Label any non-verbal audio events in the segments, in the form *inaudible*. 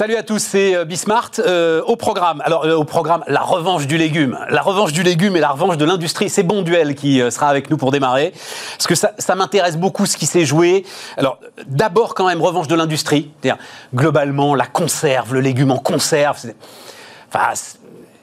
Salut à tous, c'est euh, Bismart. Euh, au programme, alors euh, au programme, la revanche du légume. La revanche du légume et la revanche de l'industrie. C'est Bon Duel qui sera avec nous pour démarrer. Parce que ça, m'intéresse beaucoup ce qui s'est joué. Alors, d'abord, quand même, revanche de l'industrie. Globalement, la conserve, le légume en conserve. Enfin,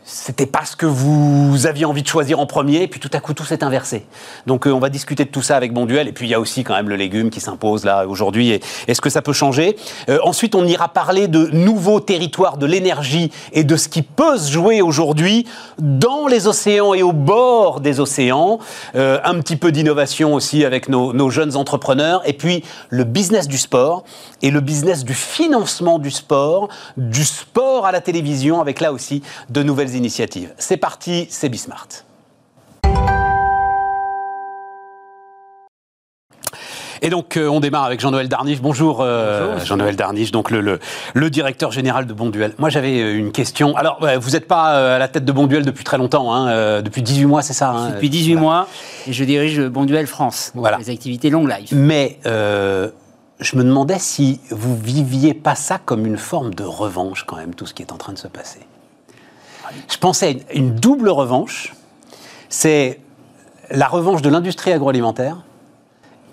c'était pas ce que vous aviez envie de choisir en premier, et puis tout à coup tout s'est inversé. Donc euh, on va discuter de tout ça avec Bonduel, et puis il y a aussi quand même le légume qui s'impose là aujourd'hui, et est-ce que ça peut changer? Euh, Ensuite on ira parler de nouveaux territoires de l'énergie et de ce qui peut se jouer aujourd'hui dans les océans et au bord des océans. Euh, un petit peu d'innovation aussi avec nos, nos jeunes entrepreneurs, et puis le business du sport et le business du financement du sport, du sport à la télévision, avec là aussi de nouvelles initiatives. C'est parti, c'est Bismart. Et donc, euh, on démarre avec Jean-Noël Darniche. Bonjour, euh, Jean-Noël Darniche, donc le, le, le directeur général de Bonduel. Moi, j'avais euh, une question. Alors, vous n'êtes pas à la tête de Bonduel depuis très longtemps, hein, depuis 18 mois, c'est ça hein, Depuis 18 Voilà. mois, et je dirige Bonduel France, Voilà. les activités long life. Mais euh, je me demandais si vous viviez pas ça comme une forme de revanche, quand même, tout ce qui est en train de se passer. Je pensais à une, double revanche. C'est la revanche de l'industrie agroalimentaire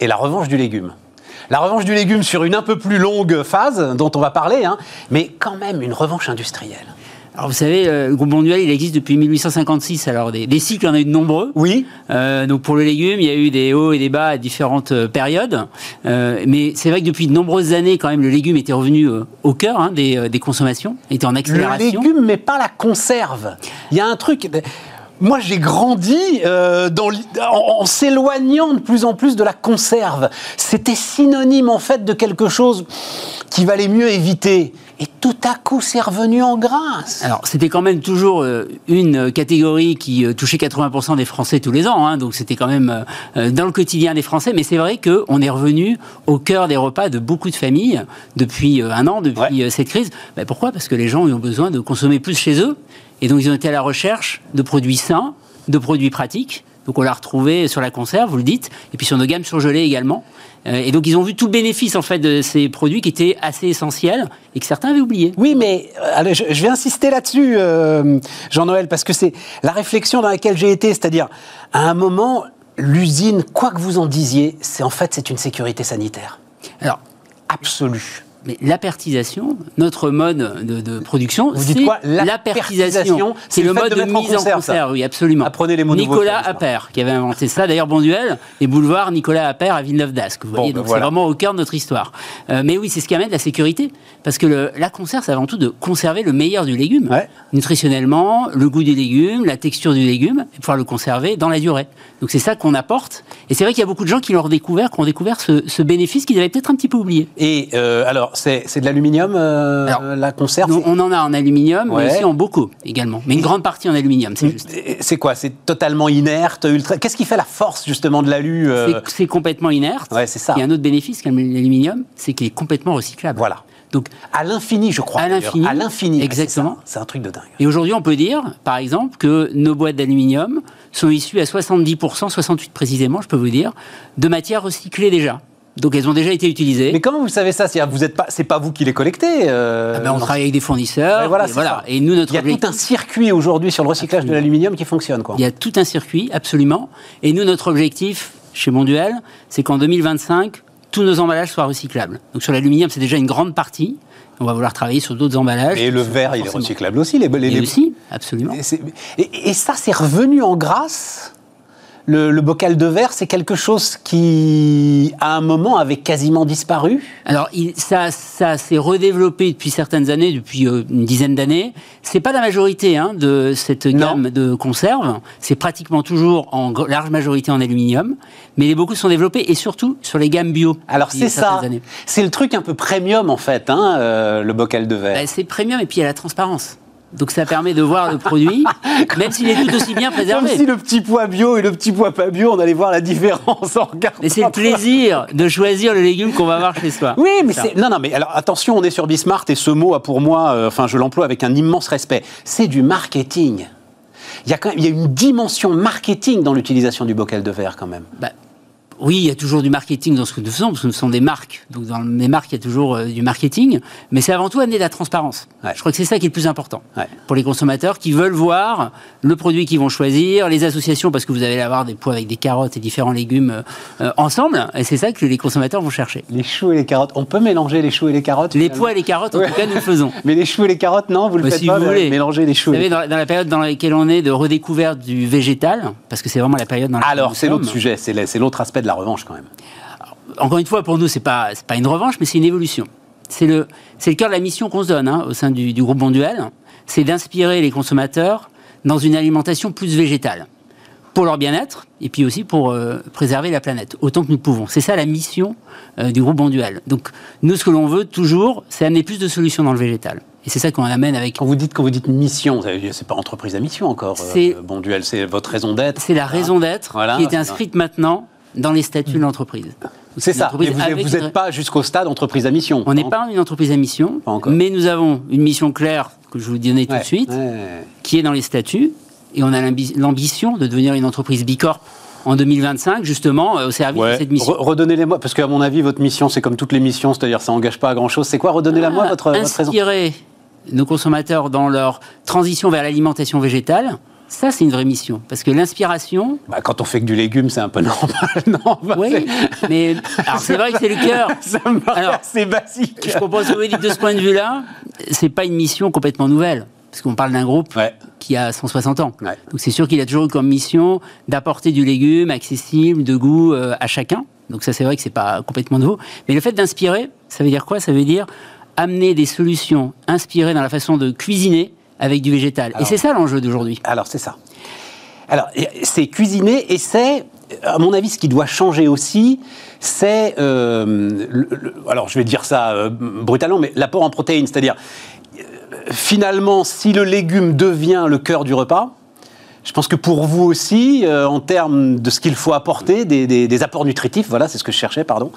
et la revanche du légume. La revanche du légume sur une un peu plus longue phase, dont on va parler, hein, mais quand même une revanche industrielle. Alors vous savez, euh, le groupe Bonduel, il existe depuis 1856, alors des, des cycles, il y en a eu de nombreux. Oui Euh, donc pour le légume, il y a eu des hauts et des bas à différentes euh, périodes. Euh, mais c'est vrai que depuis de nombreuses années, quand même, le légume était revenu au cœur hein, des, des consommations, était en Le accélération. légume, mais pas la conserve. Il y a un truc. Moi, j'ai grandi euh, dans l'i- en, en s'éloignant de plus en plus de la conserve. C'était synonyme, en fait, de quelque chose qui valait mieux éviter. Et tout à coup, c'est revenu en grâce. Alors, c'était quand même toujours euh, une catégorie qui euh, touchait 80% des Français tous les ans, hein, donc c'était quand même euh, dans le quotidien des Français. Mais c'est vrai qu'on est revenu au cœur des repas de beaucoup de familles depuis un an, depuis Ouais. cette crise. Ben, pourquoi? Parce que les gens ont besoin de consommer plus chez eux, et donc ils ont été à la recherche de produits sains, de produits pratiques. Donc on l'a retrouvé sur la conserve, vous le dites, et puis sur nos gammes surgelées également. Euh, et donc ils ont vu tout le bénéfice en fait de ces produits qui étaient assez essentiels et que certains avaient oublié. Oui, mais euh, allez, je, je vais insister là-dessus, euh, Jean-Noël, parce que c'est la réflexion dans laquelle j'ai été, c'est-à-dire, à un moment, l'usine, quoi que vous en disiez, c'est en fait, c'est une sécurité sanitaire Alors, absolue. Mais l'apertisation, notre mode de, de production, c'est quoi? L'apertisation, C'est le mode de de, mettre en mise en ça. oui, absolument. Apprenez les mots Nicolas. Appert, qui avait inventé ça. D'ailleurs, Bonduel, les boulevards Nicolas Appert à Villeneuve-d'Ascq. Vous Bon, voyez, ben donc voilà. c'est vraiment au cœur de notre histoire. Euh, mais oui, c'est ce qui amène la sécurité. Parce que le- la conserve, c'est avant tout de conserver le meilleur du légume. Ouais. Nutritionnellement, le goût du légume, la texture du légume, et pouvoir le conserver dans la durée. Donc c'est ça qu'on apporte. Et c'est vrai qu'il y a beaucoup de gens qui l'ont redécouvert, qui ont découvert ce, ce bénéfice qu'ils avaient peut-être un petit peu oublié. Et euh, alors, c'est de l'aluminium, euh, la conserve on en a en aluminium, Ouais. mais aussi en bocaux également. Mais une grande partie en aluminium, c'est juste. C'est quoi? C'est totalement inerte, ultra. Qu'est-ce qui fait la force justement de l'alu euh, C'est- complètement inerte. Ouais, c'est ça. Il y a un autre bénéfice qu'a l'aluminium, c'est qu'il est complètement recyclable. Voilà. Donc, À l'infini, je crois. À l'infini. À l'infini. ouais, Exactement. C'est un truc de dingue. et aujourd'hui, on peut dire, par exemple, que nos boîtes d'aluminium sont issues à 70%, 68 précisément, je peux vous dire, de matières recyclées déjà. Donc, elles ont déjà été utilisées. Mais comment vous savez ça? C'est-à-dire, vous êtes pas, c'est pas vous qui les collectez. euh, Ah ben, on travaille avec des fournisseurs. Voilà, et, c'est voilà. ça. et nous, notre Il y a tout un circuit aujourd'hui sur le recyclage de l'aluminium qui fonctionne, quoi. Il y a tout un circuit, absolument. Et nous, notre objectif chez Monduel, c'est qu'en 2025, tous nos emballages soient recyclables. Donc sur l'aluminium, c'est déjà une grande partie. On va vouloir travailler sur d'autres emballages. Et le verre, il est recyclable aussi. Les, les- Et les- aussi, absolument. Et, c'est- et- et ça, c'est revenu en grâce? Le, le bocal de verre, c'est quelque chose qui, à un moment, avait quasiment disparu. Alors, ça, ça s'est redéveloppé depuis certaines années, depuis euh, une dizaine d'années. C'est pas la majorité hein, de cette Non. gamme de conserves. C'est pratiquement toujours en large majorité en aluminium, mais les beaucoup sont développés et surtout sur les gammes bio. Alors c'est ça, c'est le truc un peu premium en fait, hein, euh, le bocal de verre. Bah, c'est premium et puis il y a la transparence. Donc ça permet de voir le produit, *laughs* même s'il est tout aussi bien Comme préservé. si le petit pois bio et le petit pois pas bio, on allait voir la différence en regardant. Mais c'est le plaisir de choisir le légume qu'on va avoir chez soi. Oui, mais c'est non, non, mais alors attention, on est sur Bismart et ce mot a pour moi, euh, enfin, je l'emploie avec un immense respect. C'est du marketing. Il y a quand même, il y a une dimension marketing dans l'utilisation du bocal de verre quand même. Bah, oui, il y a toujours du marketing dans ce que nous faisons, parce que nous sommes des marques. Donc dans les marques, il y a toujours euh, du marketing. Mais c'est avant tout amener de la transparence. Ouais. Je crois que c'est ça qui est le plus important Ouais. pour les consommateurs qui veulent voir le produit qu'ils vont choisir, les associations, parce que vous allez avoir des pots avec des carottes et différents légumes euh, euh, ensemble. Et c'est ça que les consommateurs vont chercher. Les choux et les carottes. On peut mélanger les choux et les carottes Les pois et les carottes, en Ouais. tout cas, nous le faisons. *laughs* Mais les choux et les carottes, non, vous le Bah, faites si pas vous voulez. mélanger les choux. Vous et les savez, dans, dans la période dans laquelle on est de redécouverte du végétal, parce que c'est vraiment la période dans laquelle Alors, c'est l'autre sujet, c'est l'autre aspect de la revanche quand même. encore une fois, pour nous, c'est pas c'est pas une revanche, mais c'est une évolution. C'est le cœur de la mission qu'on se donne hein, au sein du, du groupe Bonduel, c'est d'inspirer les consommateurs dans une alimentation plus végétale pour leur bien-être et puis aussi pour euh, préserver la planète autant que nous pouvons. C'est ça la mission euh, du groupe Bonduel. Donc nous, ce que l'on veut toujours, c'est amener plus de solutions dans le végétal. Et c'est ça qu'on amène avec. Quand vous dites, quand vous dites mission, c'est pas entreprise à mission encore, euh, C'est- bon duel, c'est votre raison d'être. C'est la raison d'être Voilà, qui est inscrite maintenant dans les statuts de l'entreprise. C'est ça, mais vous une- n'êtes pas jusqu'au stade entreprise à mission. On n'est Pas une entreprise à mission, Pas encore. mais nous avons une mission claire que je vous donner tout Ouais, de suite, ouais. qui est dans les statuts, et on a l'ambi- l'ambition de devenir une entreprise bicorp en 2025, justement, euh, au service Ouais. de cette mission. Re- Redonnez-les-moi, parce qu'à mon avis, votre mission, c'est comme toutes les missions, c'est-à-dire ça engage pas à grand-chose. C'est quoi Redonnez-la-moi, Ah, votre, votre raison. Inspirer nos consommateurs dans leur transition vers l'alimentation végétale, ça c'est une vraie mission. Parce que l'inspiration, Bah, quand on fait que du légume, c'est un peu *laughs* normal, non Bah, oui, c'est- mais alors c'est vrai que c'est le cœur. *laughs* Ça me paraît Alors, assez basique. Je dites de ce point de vue-là, c'est pas une mission complètement nouvelle. Parce qu'on parle d'un groupe Ouais. qui a 160 ans. Ouais. Donc c'est sûr qu'il a toujours eu comme mission d'apporter du légume accessible, de goût euh, à chacun. Donc ça c'est vrai que c'est pas complètement nouveau. Mais le fait d'inspirer, ça veut dire quoi? Ça veut dire amener des solutions inspirées dans la façon de cuisiner avec du végétal. Alors- Et c'est ça l'enjeu d'aujourd'hui. Alors, c'est ça. Alors, c'est cuisiner et c'est, à mon avis, ce qui doit changer aussi, c'est, euh, le- le- alors je vais dire ça euh, brutalement, mais l'apport en protéines. C'est-à-dire, euh, finalement, si le légume devient le cœur du repas, je pense que pour vous aussi, euh, en termes de ce qu'il faut apporter, des, des- des apports nutritifs, voilà, c'est ce que je cherchais, pardon,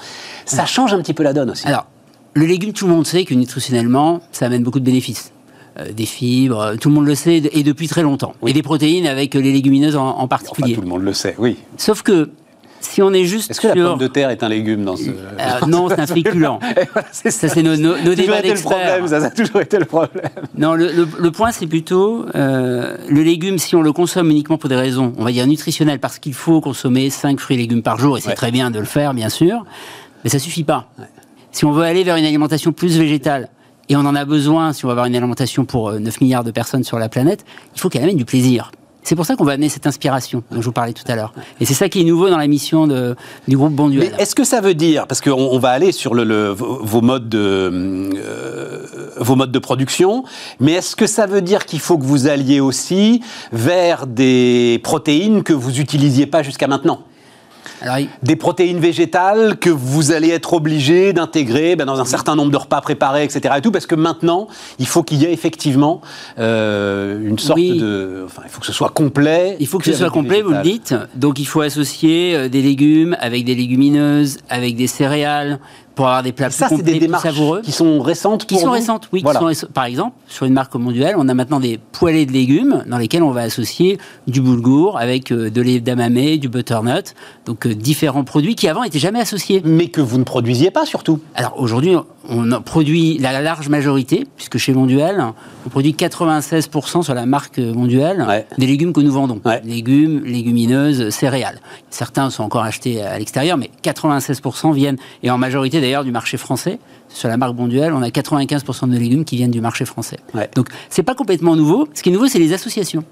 ça change un petit peu la donne aussi. Alors, le légume, tout le monde sait que nutritionnellement, ça amène beaucoup de bénéfices. Euh, des fibres, euh, tout le monde le sait, et depuis très longtemps. Oui. Et des protéines avec euh, les légumineuses en, en enfin, particulier. tout le monde le sait, oui. Sauf que si on est juste Est-ce que sur... la pomme de terre est un légume dans ce... Euh, non, c'est un féculent. *laughs* Voilà, Ça, c'est nos, débats d'experts. ça, ça a toujours été le problème. Non, le, le- le point, c'est plutôt euh, le légume, si on le consomme uniquement pour des raisons, on va dire nutritionnelles, parce qu'il faut consommer 5 fruits et légumes par jour, et c'est Ouais. très bien de le faire, bien sûr, mais ça suffit pas. Si on veut aller vers une alimentation plus végétale, et on en a besoin si on va avoir une alimentation pour euh, 9 milliards de personnes sur la planète, il faut qu'elle amène du plaisir. C'est pour ça qu'on va amener cette inspiration dont je vous parlais tout à l'heure. Et c'est ça qui est nouveau dans la mission du groupe Bonduel. Mais est-ce que ça veut dire, parce qu'on on va aller sur le, le- vos modes de, euh, vos modes de production, mais est-ce que ça veut dire qu'il faut que vous alliez aussi vers des protéines que vous utilisiez pas jusqu'à maintenant? Alors, il- des protéines végétales que vous allez être obligé d'intégrer ben, dans un certain nombre de repas préparés, etc. Et tout, parce que maintenant, il faut qu'il y ait effectivement euh, une sorte Oui. de... Enfin, il faut que ce soit complet. Il faut que ce soit complet, vous le dites. Donc il faut associer euh, des légumes avec des légumineuses, avec des céréales, pour avoir des plats Ça, plus c'est des complets, plus démarches savoureux. qui sont récentes Qui sont vous récentes, oui. qui sont par exemple, sur une marque comme Monduel, on a maintenant des poêlés de légumes dans lesquels on va associer du boulgour avec euh, de d'amamé, du butternut, donc euh, différents produits qui avant n'étaient jamais associés. Mais que vous ne produisiez pas, surtout. Alors aujourd'hui, on en produit la large majorité, puisque chez Monduel, on produit 96% sur la marque Monduel Ouais. des légumes que nous vendons. Ouais. Légumes, légumineuses, céréales. Certains sont encore achetés à l'extérieur, mais 96% viennent, et en majorité d'ailleurs, du marché français. Sur la marque Monduel, on a 95% de légumes qui viennent du marché français. Ouais. Donc c'est pas complètement nouveau. Ce qui est nouveau, c'est les associations.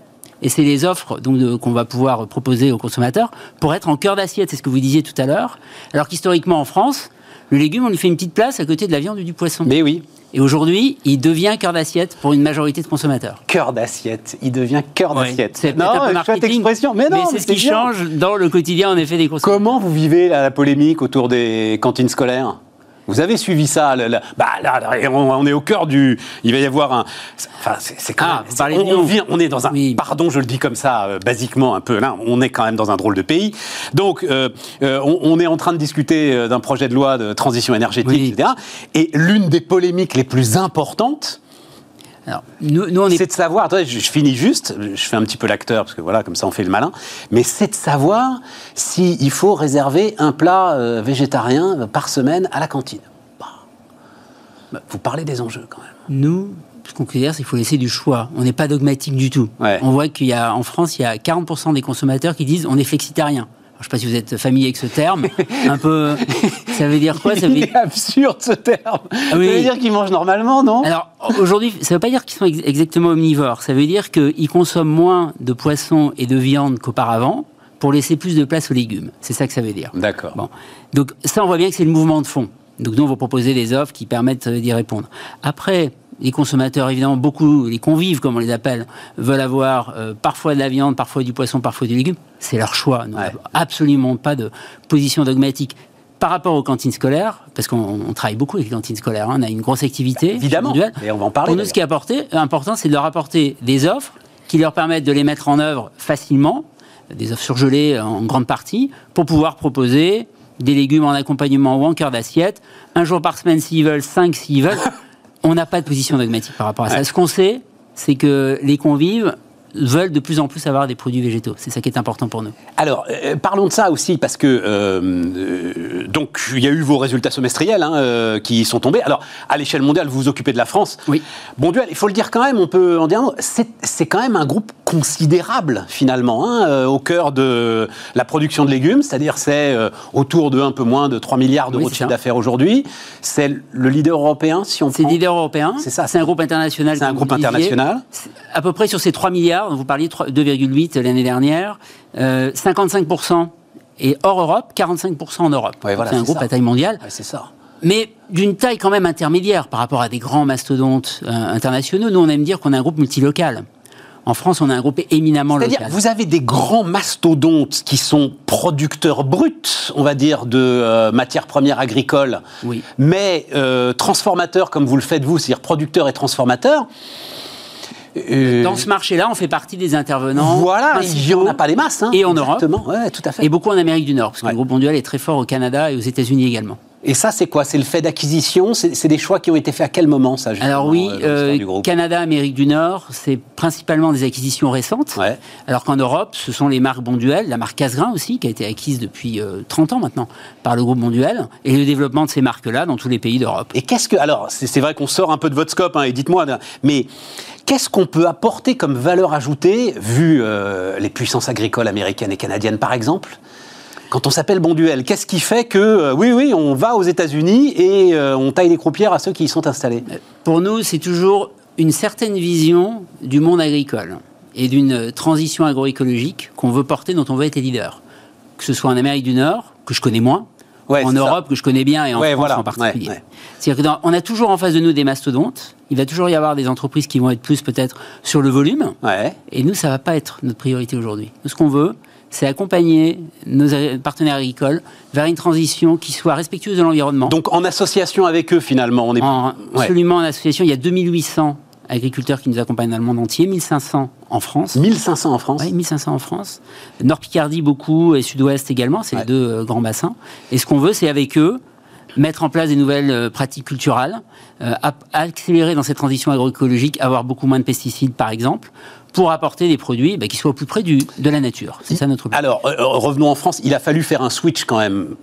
Et c'est les offres donc qu'on va pouvoir proposer aux consommateurs pour être en cœur d'assiette. C'est ce que vous disiez tout à l'heure. Alors qu'historiquement en France, le légume, on lui fait une petite place à côté de la viande ou du poisson. Mais oui, Et aujourd'hui, il devient cœur d'assiette pour une majorité de consommateurs. cœur d'assiette. Il devient cœur Ouais. d'assiette. C'est Non, un peu expression. Mais non, c'est ce qui bien. change dans le quotidien en effet des consommateurs. Comment vous vivez la, la polémique autour des cantines scolaires? Vous avez suivi ça le- bah, là, là, on, on est au cœur du. Il va y avoir un. Enfin, c'est quand Ah, même. vous c'est- parlez on, de Lyon. on vient, on est dans un. Oui. Pardon, je le dis comme ça, euh, basiquement un peu. Là, on est quand même dans un drôle de pays. Donc, euh, euh, on, on est en train de discuter d'un projet de loi de transition énergétique, Oui. etc. Et l'une des polémiques les plus importantes, Alors, nous, nous, on est... C'est de savoir, attendez, je, je finis juste, je fais un petit peu l'acteur, parce que voilà, comme ça on fait le malin, mais c'est de savoir s'il faut réserver un plat euh, végétarien par semaine à la cantine. Bah. Bah, vous parlez des enjeux quand même. Nous, ce qu'on considère, c'est qu'il faut laisser du choix. On n'est pas dogmatique du tout. Ouais. On voit qu'il y a, en France, il y a 40% des consommateurs qui disent on est flexitarien. Alors, je ne sais pas si vous êtes familier avec ce terme. *laughs* un peu. Ça veut dire quoi ça veut... Il est absurde ce terme. oui. Ça veut dire qu'ils mangent normalement, non? Alors aujourd'hui, ça ne veut pas dire qu'ils sont ex- exactement omnivores. Ça veut dire qu'ils consomment moins de poissons et de viande qu'auparavant pour laisser plus de place aux légumes. C'est ça que ça veut dire. D'accord. Bon. Donc ça, on voit bien que c'est le mouvement de fond. Donc nous, on va proposer des offres qui permettent euh, d'y répondre. Après, les consommateurs, évidemment, beaucoup, les convives, comme on les appelle, veulent avoir euh, parfois de la viande, parfois du poisson, parfois du légume. C'est leur choix. Ouais. absolument pas de position dogmatique. Par rapport aux cantines scolaires, parce qu'on on travaille beaucoup avec les cantines scolaires, hein, on a une grosse activité. Évidemment. individuelle. Et on va en parler, Pour nous, ce qui est apporté, important, c'est de leur apporter des offres qui leur permettent de les mettre en œuvre facilement, des offres surgelées en grande partie, pour pouvoir proposer des légumes en accompagnement ou en cœur d'assiette, un jour par semaine s'ils veulent, cinq s'ils veulent. *laughs* On n'a pas de position dogmatique par rapport à ça. Ouais. Ce qu'on sait, c'est que les convives veulent de plus en plus avoir des produits végétaux. C'est ça qui est important pour nous. Alors, euh, parlons de ça aussi, parce que euh, euh, donc il y a eu vos résultats semestriels hein, euh, qui sont tombés. Alors, à l'échelle mondiale, vous vous occupez de la France. Oui. Bon duel, il faut le dire quand même, on peut en dire un mot. C'est quand même un groupe considérable finalement, hein, au cœur de la production de légumes, c'est-à-dire c'est autour de un peu moins de 3 milliards d'euros Oui, de chiffre d'affaires aujourd'hui. C'est le leader européen, si on C'est prend. leader européen. C'est ça. C'est un groupe international. C'est un groupe le international. À peu près sur ces 3 milliards, dont vous parliez 3 2,8 l'année dernière, euh, 55% et hors Europe, 45% en Europe. Ouais, voilà, c'est un groupe ça. à taille mondiale, Ouais, c'est ça. mais d'une taille quand même intermédiaire par rapport à des grands mastodontes euh, internationaux. Nous, on aime dire qu'on a un groupe multilocal. En France, on a un groupe éminemment C'est-à-dire, local. vous avez des grands mastodontes qui sont producteurs bruts, on va dire, de euh, matières premières agricoles, Oui. mais euh, transformateurs comme vous le faites vous, c'est-à-dire producteurs et transformateurs. Euh, Dans ce marché-là, on fait partie des intervenants. voilà, il principaux. n'y en a pas des masses. Hein, Et en Europe. Exactement, ouais, tout à fait. Et beaucoup en Amérique du Nord, parce que Ouais. le groupe mondial est très fort au Canada et aux États-Unis également. Et ça, c'est quoi? C'est le fait d'acquisition? C'est des choix qui ont été faits à quel moment, ça Alors oui, euh, euh, du Canada, Amérique du Nord, c'est principalement des acquisitions récentes. Ouais. Alors qu'en Europe, ce sont les marques Bonduel, la marque Casgrain aussi, qui a été acquise depuis euh, 30 ans maintenant par le groupe Bonduel, et le développement de ces marques-là dans tous les pays d'Europe. Et qu'est-ce que. Alors, c'est c'est vrai qu'on sort un peu de votre scope, hein, et dites-moi, mais qu'est-ce qu'on peut apporter comme valeur ajoutée, vu euh, les puissances agricoles américaines et canadiennes, par exemple? Quand on s'appelle Bon Duel, qu'est-ce qui fait que, euh, oui, oui, on va aux États-Unis et euh, on taille les croupières à ceux qui y sont installés? Pour nous, c'est toujours une certaine vision du monde agricole et d'une transition agroécologique qu'on veut porter, dont on veut être les leaders. Que ce soit en Amérique du Nord, que je connais moins, Ouais, en ça. Europe, que je connais bien, et en Ouais, France voilà. en particulier. Ouais. C'est-à-dire qu'on a toujours en face de nous des mastodontes. Il va toujours y avoir des entreprises qui vont être plus peut-être sur le volume. Et nous, ça va pas être notre priorité aujourd'hui. Ce qu'on veut, c'est accompagner nos partenaires agricoles vers une transition qui soit respectueuse de l'environnement. Donc, en association avec eux, finalement, on est. En- Ouais. absolument en association, il y a 2800 agriculteurs qui nous accompagnent dans le monde entier, 1500 en France. 1500 en France. Oui, 1500 en France. Nord Picardie beaucoup et Sud-Ouest également, c'est Ouais. les deux euh, grands bassins. Et ce qu'on veut, c'est avec eux mettre en place des nouvelles euh, pratiques culturelles, euh, accélérer dans cette transition agroécologique, avoir beaucoup moins de pesticides par exemple, pour apporter des produits bah, qui soient au plus près du, de la nature. C'est ça notre but. Alors, euh, revenons en France. Il a fallu faire un switch quand même.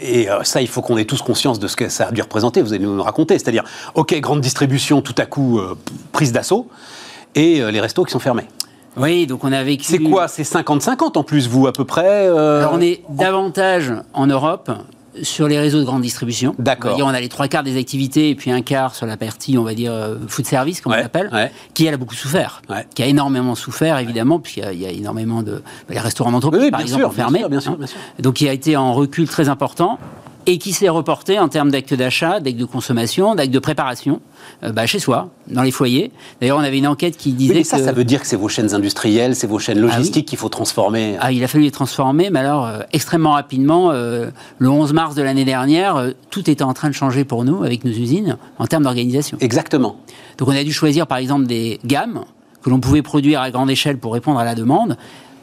Et euh, ça, il faut qu'on ait tous conscience de ce que ça a dû représenter. Vous allez nous le raconter. C'est-à-dire, OK, grande distribution, tout à coup, euh, prise d'assaut. Et euh, les restos qui sont fermés. Oui, donc on a vécu... C'est quoi? C'est 50-50 en plus, vous, à peu près euh, Alors on est davantage en Europe sur les réseaux de grande distribution. D'accord. On, on a les trois quarts des activités et puis un quart sur la partie, on va dire, euh, food service, comme Ouais, on l'appelle, ouais. qui elle a beaucoup souffert. Ouais. Qui a énormément souffert, évidemment, puisqu'il y a- il y, a énormément de. bah, les restaurants d'entreprise, Oui, oui, par bien exemple, sûr, ont bien sûr, bien sûr, hein. bien sûr. Donc qui a été en recul très important et qui s'est reporté en termes d'actes d'achat, d'actes de consommation, d'actes de préparation, euh, bah, chez soi, dans les foyers. D'ailleurs, on avait une enquête qui Oui, disait mais ça, que. ça veut dire que c'est vos chaînes industrielles, c'est vos chaînes logistiques qu'il faut transformer. Ah, il a fallu les transformer, mais alors euh, extrêmement rapidement. euh, le 11 mars de l'année dernière, tout était en train de changer pour nous avec nos usines en termes d'organisation. Exactement. Donc on a dû choisir par exemple des gammes que l'on pouvait produire à grande échelle pour répondre à la demande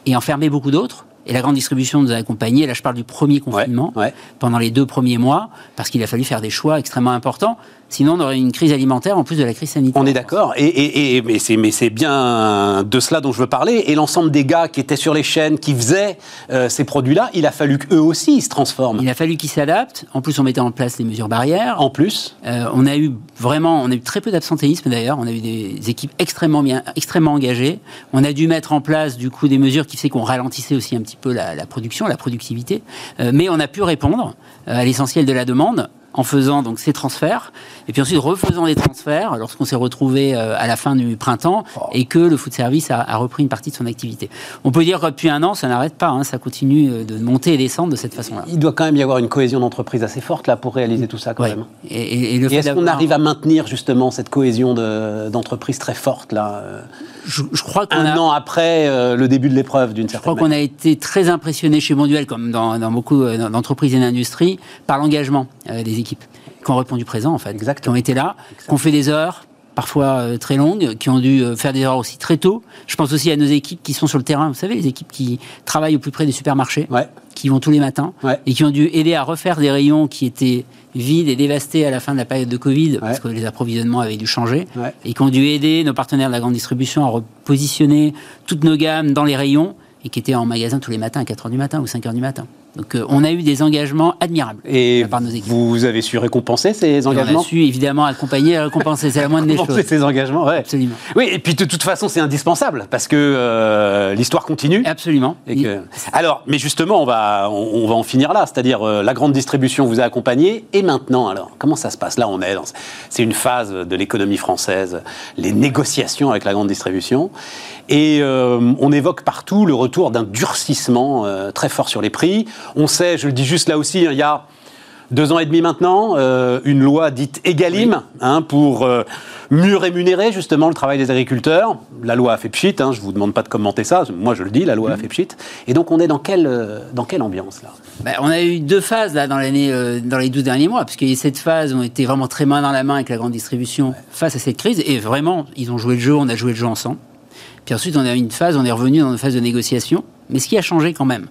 et en fermer beaucoup d'autres Et la grande distribution nous a accompagnés. Là, je parle du premier confinement, ouais. pendant les deux premiers mois, parce qu'il a fallu faire des choix extrêmement importants. Sinon, on aurait une crise alimentaire en plus de la crise sanitaire. On est d'accord. Et, et, et, mais c'est mais c'est bien de cela dont je veux parler. Et l'ensemble des gars qui étaient sur les chaînes, qui faisaient euh, ces produits-là, il a fallu qu'eux aussi ils se transforment. Il a fallu qu'ils s'adaptent. En plus, on mettait en place les mesures barrières. En plus, Euh, on a eu vraiment, on a eu très peu d'absentéisme d'ailleurs. On a eu des équipes extrêmement bien, extrêmement engagées. On a dû mettre en place du coup des mesures qui fait qu'on ralentissait aussi un petit peu la, la production, la productivité. Euh, mais on a pu répondre à l'essentiel de la demande en faisant donc ces transferts et puis ensuite refaisant des transferts lorsqu'on s'est retrouvé euh, à la fin du printemps et que le food service a, a repris une partie de son activité. On peut dire que depuis un an, ça n'arrête pas, hein, ça continue euh, de monter et descendre de cette façon-là. il doit quand même y avoir une cohésion d'entreprise assez forte là pour réaliser tout ça quand Ouais. même. Et, et- et le Et fait est-ce qu'on arrive à maintenir justement cette cohésion de- d'entreprise très forte là, euh, je, je crois qu'on un a, an après euh, le début de l'épreuve d'une Je certaine crois qu'on manière a été très impressionné chez Monduel, comme dans, dans beaucoup euh, d'entreprises et d'industries, par l'engagement euh, des équipes qui ont répondu présent, en fait, Exactement. qui ont été là, qui ont fait des heures parfois euh, très longues, qui ont dû euh, faire des heures aussi très tôt. Je pense aussi à nos équipes qui sont sur le terrain, vous savez, les équipes qui travaillent au plus près des supermarchés, Ouais. qui vont tous les matins, Ouais. et qui ont dû aider à refaire des rayons qui étaient vides et dévastés à la fin de la période de Covid, parce que les approvisionnements avaient dû changer, et qui ont dû aider nos partenaires de la grande distribution à repositionner toutes nos gammes dans les rayons et qui étaient en magasin tous les matins à 4h du matin ou 5h du matin. Donc euh, on a eu des engagements admirables de Et la part de nos équipes. vous avez su récompenser ces Et on engagements a su évidemment accompagner et récompenser, c'est la moindre des choses. ces engagements, ouais. Absolument. Oui, et puis de toute façon, c'est indispensable parce que euh, l'histoire continue. Absolument. Et que- Alors, mais justement, on va, on, on va en finir là, c'est-à-dire euh, la grande distribution vous a accompagné, et maintenant, alors, comment ça se passe? Là, on est dans, c'est une phase de l'économie française, les négociations avec la grande distribution, et euh, on évoque partout le retour d'un durcissement euh, très fort sur les prix. On sait, je le dis juste là aussi, hein, il y a deux ans et demi maintenant, euh, une loi dite Egalim hein, pour euh, mieux rémunérer justement le travail des agriculteurs. La loi a fait pchit, hein, je vous demande pas de commenter ça, moi je le dis, la loi a fait pchit. Et donc on est dans quelle, euh, dans quelle ambiance là? Ben, on a eu deux phases là dans l'année, dans les 12 derniers mois, parce eu cette phase où on était vraiment très main dans la main avec la grande distribution face à cette crise, et vraiment, ils ont joué le jeu, on a joué le jeu ensemble. Puis ensuite, on a eu une phase, on est revenu dans une phase de négociation, mais ce qui a changé quand même,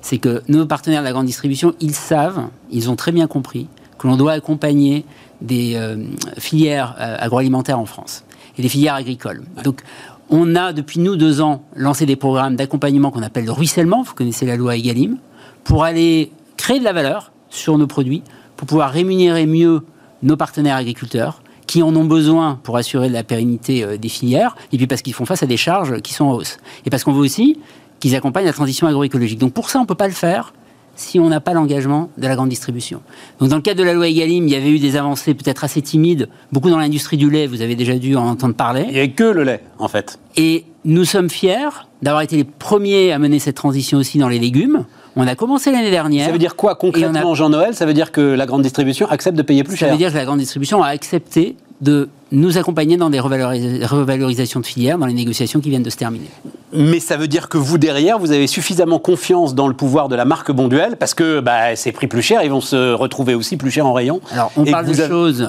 c'est que nos partenaires de la grande distribution, ils savent, ils ont très bien compris que l'on doit accompagner des euh, filières euh, agroalimentaires en France et des filières agricoles. Donc, on a depuis nous deux ans lancé des programmes d'accompagnement qu'on appelle le ruissellement. Vous connaissez la loi Egalim pour aller créer de la valeur sur nos produits, pour pouvoir rémunérer mieux nos partenaires agriculteurs qui en ont besoin pour assurer la pérennité euh, des filières, et puis parce qu'ils font face à des charges qui sont en hausse. Et parce qu'on veut aussi qu'ils accompagnent la transition agroécologique. Donc pour ça, on ne peut pas le faire si on n'a pas l'engagement de la grande distribution. Donc dans le cadre de la loi Egalim, il y avait eu des avancées peut-être assez timides, beaucoup dans l'industrie du lait, vous avez déjà dû en entendre parler. Il n'y que le lait en fait. Et nous sommes fiers d'avoir été les premiers à mener cette transition aussi dans les légumes. On a commencé l'année dernière. Ça veut dire quoi concrètement, a- Jean-Noël? Ça veut dire que la grande distribution accepte de payer plus Ça cher veut dire que la grande distribution a accepté de nous accompagner dans des revalorisa- revalorisations de filières, dans les négociations qui viennent de se terminer. Mais ça veut dire que vous, derrière, vous avez suffisamment confiance dans le pouvoir de la marque Bonduel parce que bah, c'est pris plus cher, ils vont se retrouver aussi plus cher en rayon. Alors, on parle de avez- choses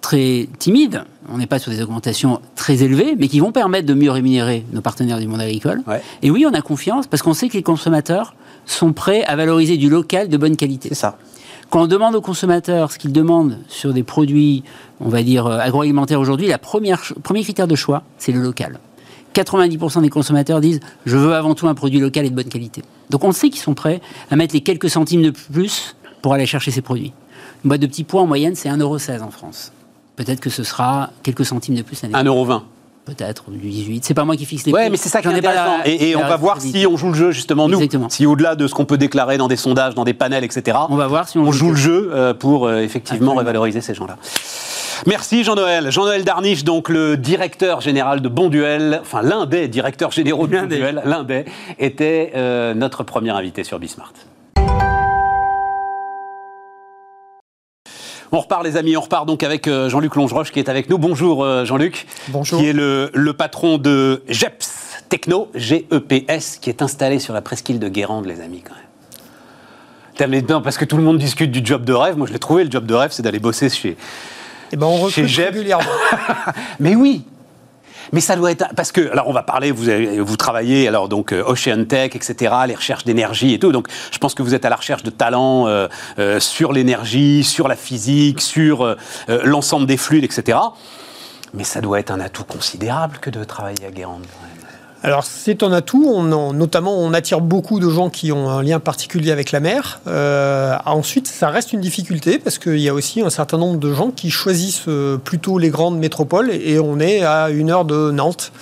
très timides. On n'est pas sur des augmentations très élevées, mais qui vont permettre de mieux rémunérer nos partenaires du monde agricole. Ouais. Et oui, on a confiance parce qu'on sait que les consommateurs sont prêts à valoriser du local de bonne qualité. C'est ça. Quand on demande aux consommateurs ce qu'ils demandent sur des produits, on va dire, euh, agroalimentaires aujourd'hui, la première, premier critère de choix, c'est le local. 90% des consommateurs disent je veux avant tout un produit local et de bonne qualité. Donc on sait qu'ils sont prêts à mettre les quelques centimes de plus pour aller chercher ces produits. Une boîte de petits pois en moyenne, c'est 1,16€ en France. Peut-être que ce sera quelques centimes de plus l'année 1,20€. Peut-être, ou du 18. C'est pas moi qui fixe les Ouais, prix. mais c'est ça qui est intéressant. la- et et on va voir si on joue le jeu, justement, nous. Exactement. Si au-delà de ce qu'on peut déclarer dans des sondages, dans des panels, etc., On va voir si on on joue joue le jeu euh, pour euh, effectivement Absolument. revaloriser ces gens-là. Merci Jean-Noël. Jean-Noël Darniche, donc le directeur général de Bonduel, enfin l'un des directeurs généraux de. Bonduel, l'un des, était euh, notre premier invité sur Bismart. On repart les amis, on repart donc avec euh, Jean-Luc Longeroche qui est avec nous. Bonjour euh, Jean-Luc. Bonjour. Qui est le, le patron de GEPS Techno, G-E-P-S, qui est installé sur la presqu'île de Guérande les amis quand même. Non, parce que tout le monde discute du job de rêve. Moi je l'ai trouvé, le job de rêve c'est d'aller bosser chez... Eh ben, on Chez régulièrement. *laughs* Mais oui Mais ça doit être parce que alors on va parler. Vous vous travaillez alors donc euh, Ocean Tech, etc. Les recherches d'énergie et tout. Donc je pense que vous êtes à la recherche de talents euh, euh, sur l'énergie, sur la physique, sur euh, euh, l'ensemble des fluides, etc. Mais ça doit être un atout considérable que de travailler à Guérande. Alors c'est un atout, on en- notamment on attire beaucoup de gens qui ont un lien particulier avec la mer. Euh, ensuite ça reste une difficulté parce qu'il y a aussi un certain nombre de gens qui choisissent euh, plutôt les grandes métropoles et on est à une heure de Nantes.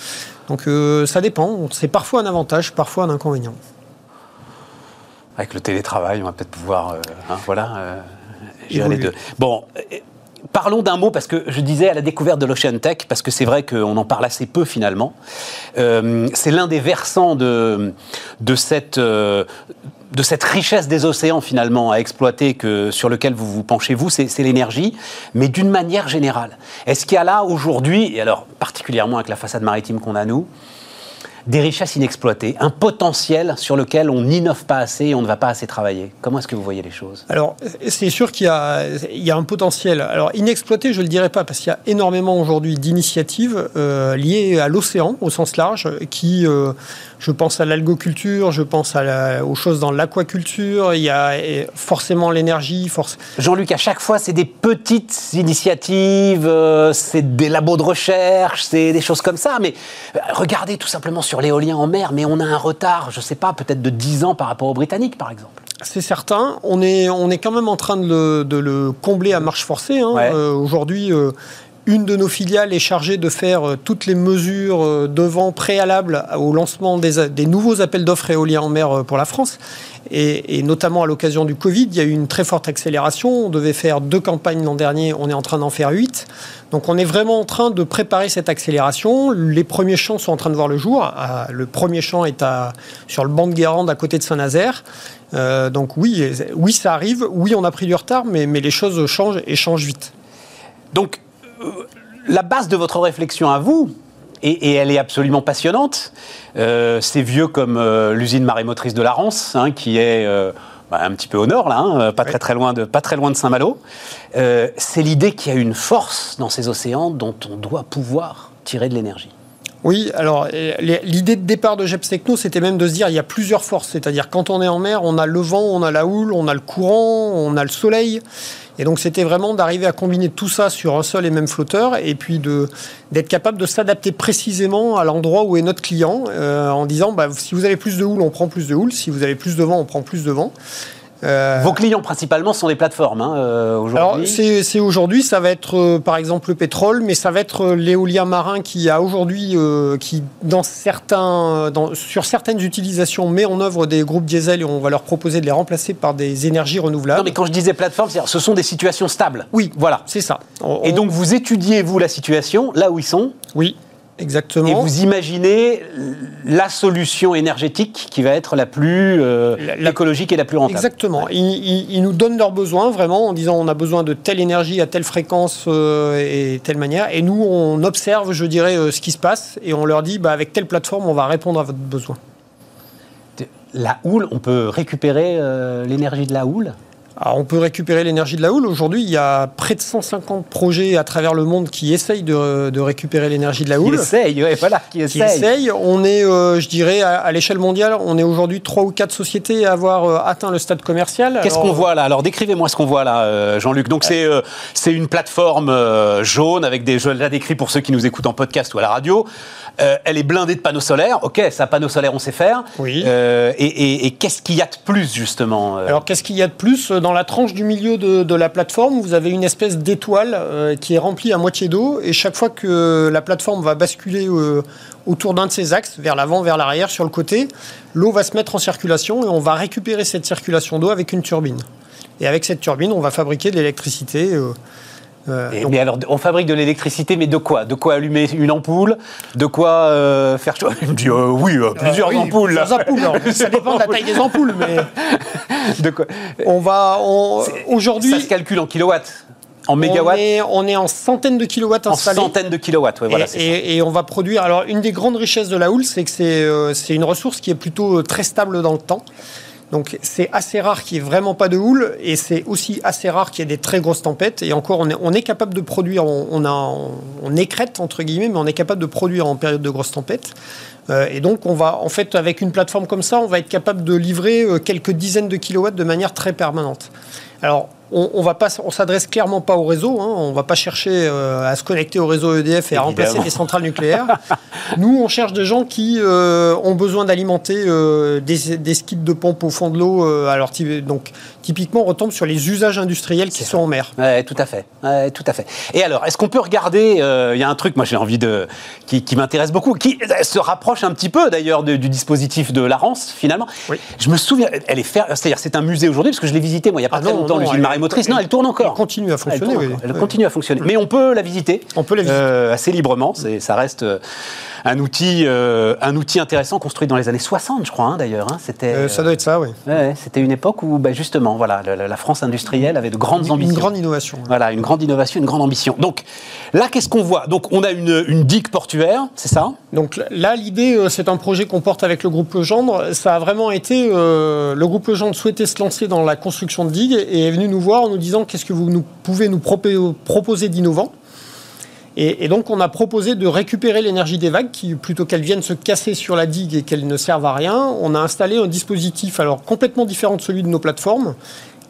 Donc euh, ça dépend, c'est parfois un avantage, parfois un inconvénient. Avec le télétravail, on va peut-être pouvoir, euh, hein, voilà, gérer les deux. Bon, parlons d'un mot parce que je disais à la découverte de l'Ocean Tech, parce que c'est vrai qu'on en parle assez peu finalement. Euh, c'est l'un des versants de, de cette. euh, de cette richesse des océans finalement à exploiter que, sur lequel vous vous penchez vous, c'est c'est l'énergie, mais d'une manière générale. Est-ce qu'il y a là aujourd'hui, et alors particulièrement avec la façade maritime qu'on a nous, des richesses inexploitées, un potentiel sur lequel on n'innove pas assez et on ne va pas assez travailler. Comment est-ce que vous voyez les choses? Alors, c'est sûr qu'il y, a- un potentiel. Alors, inexploité, je ne le dirais pas, parce qu'il y a énormément aujourd'hui d'initiatives euh, liées à l'océan, au sens large, qui, euh, je pense à l'algoculture, je pense à la- aux choses dans l'aquaculture, il y a eh, forcément l'énergie, Jean-Luc, à chaque fois, c'est des petites initiatives, euh, c'est des labos de recherche, c'est des choses comme ça. Mais euh, regardez tout simplement sur l'éolien en mer, mais on a un retard, je ne sais pas, peut-être de 10 ans par rapport aux Britanniques, par exemple. C'est certain. On est, on est quand même en train de le, de le combler à marche forcée. hein. Ouais. Euh, Aujourd'hui, euh, une de nos filiales est chargée de faire euh, toutes les mesures euh, de vent préalables au lancement des, nouveaux appels d'offres éoliens en mer euh, pour la France. Et, notamment à l'occasion du Covid, il y a eu une très forte accélération. On devait faire deux campagnes l'an dernier, on est en train d'en faire huit. Donc on est vraiment en train de préparer cette accélération. Les premiers champs sont en train de voir le jour. Ah, Le premier champ est à, sur le banc de Guérande à côté de Saint-Nazaire. Donc oui, oui, ça arrive. Oui, on a pris du retard, mais, mais les choses changent et changent vite. Donc, la base de votre réflexion à vous, et, et elle est absolument passionnante, euh, c'est vieux comme euh, l'usine marémotrice de la Rance, hein, qui est euh, bah, un petit peu au nord, là, hein, pas, très, très loin de, pas très loin de Saint-Malo. Euh, c'est l'idée qu'il y a une force dans ces océans dont on doit pouvoir tirer de l'énergie. Oui, alors euh, l'idée de départ de Techno, c'était même de se dire il y a plusieurs forces. C'est-à-dire quand on est en mer, on a le vent, on a la houle, on a le courant, on a le soleil. Et donc c'était vraiment d'arriver à combiner tout ça sur un seul et même flotteur et puis d'être capable de s'adapter précisément à l'endroit où est notre client euh, en disant bah, si vous avez plus de houle, on prend plus de houle. Si vous avez plus de vent, on prend plus de vent. Euh, Vos clients principalement sont des plateformes hein, euh, alors, aujourd'hui. c'est aujourd'hui, ça va être euh, par exemple le pétrole, mais ça va être euh, l'éolien marin qui a aujourd'hui, qui dans certains, dans- sur certaines utilisations met en œuvre des groupes diesel et on va leur proposer de les remplacer par des énergies renouvelables. Non, mais quand je disais plateforme, c'est-à-dire ce sont des situations stables. Oui, Voilà. c'est ça. On- Et on- donc vous étudiez, vous, la situation, là où ils sont, oui, exactement. Et vous imaginez la solution énergétique qui va être la plus euh, La- écologique et la plus rentable. Exactement. Ils, ils- ils nous donnent leurs besoins vraiment en disant on a besoin de telle énergie à telle fréquence euh, et telle manière. Et nous, on observe, je dirais, euh, ce qui se passe et on leur dit bah, avec telle plateforme, on va répondre à votre besoin. La houle, on peut récupérer l'énergie de la houle? Alors, on peut récupérer l'énergie de la houle. Aujourd'hui, il y a près de 150 projets à travers le monde qui essayent de, de récupérer l'énergie de la Qui houle. essaye, ouais, voilà, qui Qui essaye. essayent. On est, euh, je dirais, à, à l'échelle mondiale, on est aujourd'hui trois ou quatre sociétés à avoir euh, atteint le stade commercial. Qu'est-ce qu'on voit là? Alors décrivez-moi ce qu'on voit là, euh, Jean-Luc. Donc c'est c'est une plateforme jaune avec des. Je la décris pour ceux qui nous écoutent en podcast ou à la radio. Elle est blindée de panneaux solaires. Ok, ça panneaux solaires, on sait faire. Oui. Et et- et qu'est-ce qu'il y a de plus justement Alors qu'est-ce qu'il y a de plus Dans la tranche du milieu de, de la plateforme, vous avez une espèce d'étoile euh, qui est remplie à moitié d'eau et chaque fois que la plateforme va basculer euh, autour d'un de ses axes, vers l'avant, vers l'arrière, sur le côté, l'eau va se mettre en circulation et on va récupérer cette circulation d'eau avec une turbine. Et avec cette turbine, on va fabriquer de l'électricité. euh, euh, Et- donc, mais alors, on fabrique de l'électricité, mais de quoi? De quoi allumer une ampoule? De quoi euh, faire chaud Il me dit euh, oui, plusieurs oui, ampoules. là. plusieurs ampoules. Alors, ça dépend de la taille des ampoules, mais *laughs* De quoi? On va. on- Aujourd'hui, Ça se calcule en kilowatts, en on mégawatts, est, on est en centaines de kilowatts en installés. centaines de kilowatts. Ouais, voilà, et, et- et on va produire. Alors, une des grandes richesses de la houle, c'est que c'est une ressource qui est plutôt très stable dans le temps. Donc c'est assez rare qu'il n'y ait vraiment pas de houle et c'est aussi assez rare qu'il y ait des très grosses tempêtes. Et encore, on est, capable de produire, on, on, a, on écrète entre guillemets, mais on est capable de produire en période de grosses tempêtes. Euh, et donc, on va, en fait, avec une plateforme comme ça, on va être capable de livrer euh, quelques dizaines de kilowatts de manière très permanente. Alors, on, on va pas, on s'adresse clairement pas au réseau. Hein, on va pas chercher euh, à se connecter au réseau EDF et à remplacer les centrales nucléaires. Nous, on cherche des gens qui euh, ont besoin d'alimenter euh, des, des skis de pompe au fond de l'eau. alors, donc, typiquement, on retombe sur les usages industriels qui sont en mer. Ouais, tout à fait. Ouais, tout à fait. Et alors, est-ce qu'on peut regarder Il y a un truc, moi, j'ai envie de qui, qui m'intéresse beaucoup, qui se rapproche un petit peu d'ailleurs du dispositif de la Rance, finalement. Oui. Je me souviens, elle est c'est-à-dire c'est un musée aujourd'hui parce que je l'ai visité moi il y a pas Ah très non, longtemps non, l'usine elle-. Non, elle tourne encore. Elle continue à fonctionner. Elle, oui. Elle Oui. continue à fonctionner. Mais on peut la visiter. On peut la visiter. Euh, assez librement. C'est, ça reste euh, un outil, euh, un outil intéressant construit dans les années 60, je crois, hein, d'ailleurs. hein. C'était. Euh, ça doit être ça, oui. ouais, c'était une époque où, bah, justement, voilà, la, France industrielle avait de grandes Une, ambitions. une grande innovation. Voilà, une grande innovation, une grande ambition. Donc là, qu'est-ce qu'on voit? Donc on a une, une digue portuaire, c'est ça? Donc là, l'idée, c'est un projet qu'on porte avec le groupe Legendre. Ça a vraiment été. euh, le groupe Legendre souhaitait se lancer dans la construction de digues et est venu nous voir en nous disant qu'est-ce que vous pouvez nous propo- proposer d'innovant. Et, et donc, on a proposé de récupérer l'énergie des vagues, qui, plutôt qu'elles viennent se casser sur la digue et qu'elles ne servent à rien, on a installé un dispositif alors complètement différent de celui de nos plateformes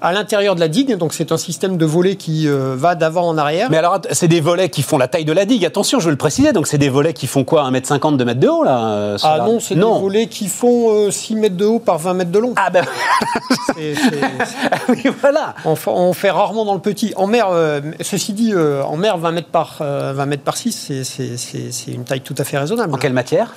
à l'intérieur de la digue. Donc, c'est un système de volet qui euh, va d'avant en arrière. Mais alors, c'est des volets qui font la taille de la digue. Attention, je veux le préciser. Donc c'est des volets qui font quoi 1m50, 2 mètres de haut, là euh, Ah non, c'est des volets qui font euh, 6 mètres de haut par 20 mètres de long. Ah ben C'est- c'est- *laughs* oui, voilà. On, fa- on fait rarement dans le petit. En mer, euh, ceci dit, euh, en mer, 20 mètres par, euh, 20 mètres par 6, c'est- c'est c'est- c'est une taille tout à fait raisonnable. En quelle matière?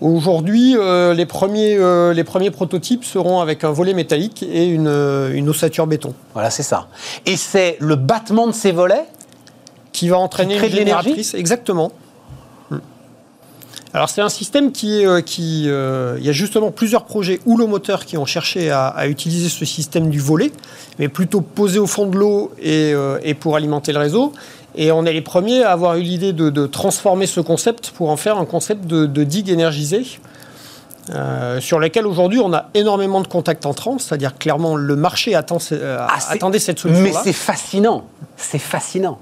Aujourd'hui, euh, les, premiers, euh, les premiers prototypes seront avec un volet métallique et une, euh, une ossature béton Voilà, c'est ça. Et c'est le battement de ces volets qui va entraîner Qui crée une de l'énergie génératrice. Exactement. Alors c'est un système qui est, qui, euh, il y a justement plusieurs projets houlomoteurs qui ont cherché à, à utiliser ce système du volet, mais plutôt posé au fond de l'eau et, euh, et pour alimenter le réseau. Et on est les premiers à avoir eu l'idée de, de transformer ce concept pour en faire un concept de, de digue énergisée. euh, sur lequel aujourd'hui on a énormément de contacts entrants, c'est-à-dire clairement le marché attend, euh, Ah, attendait cette Mais solution-là. c'est fascinant. C'est fascinant.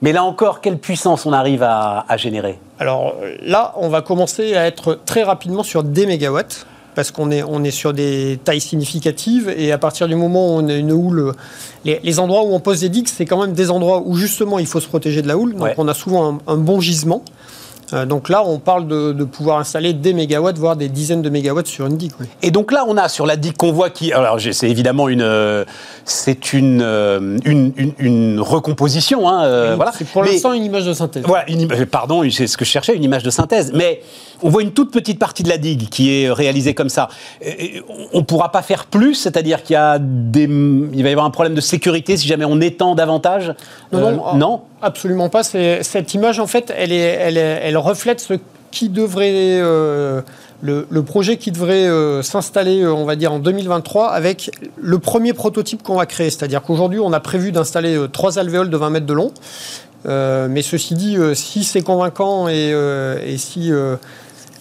Mais là encore, quelle puissance on arrive à, à générer? Alors là, on va commencer à être très rapidement sur des mégawatts, parce qu'on est, on est sur des tailles significatives, et à partir du moment où on a une houle, les, les endroits où on pose des digues, c'est quand même des endroits où justement il faut se protéger de la houle, donc Ouais. on a souvent un, un bon gisement. Euh, donc là, on parle de, de pouvoir installer des mégawatts, voire des dizaines de mégawatts sur une digue. oui. Et donc là, on a sur la digue qu'on voit qui. Alors, c'est évidemment une. euh, C'est une, euh, une, une, une recomposition. Hein, euh, voilà. C'est pour l'instant une image de synthèse. Voilà, une pardon, c'est ce que je cherchais, une image de synthèse. Mais on voit une toute petite partie de la digue qui est réalisée comme ça. Et on ne pourra pas faire plus, c'est-à-dire qu'il y a des, il va y avoir un problème de sécurité si jamais on étend davantage. Non, Euh, non, ah, non. Absolument pas. Cette image, en fait, elle, est, elle, est- elle reflète ce qui devrait. euh, le, le projet qui devrait euh, s'installer, on va dire, en 2023 avec le premier prototype qu'on va créer. C'est-à-dire qu'aujourd'hui, on a prévu d'installer euh, trois alvéoles de 20 mètres de long. Mais ceci dit, si c'est convaincant et, et si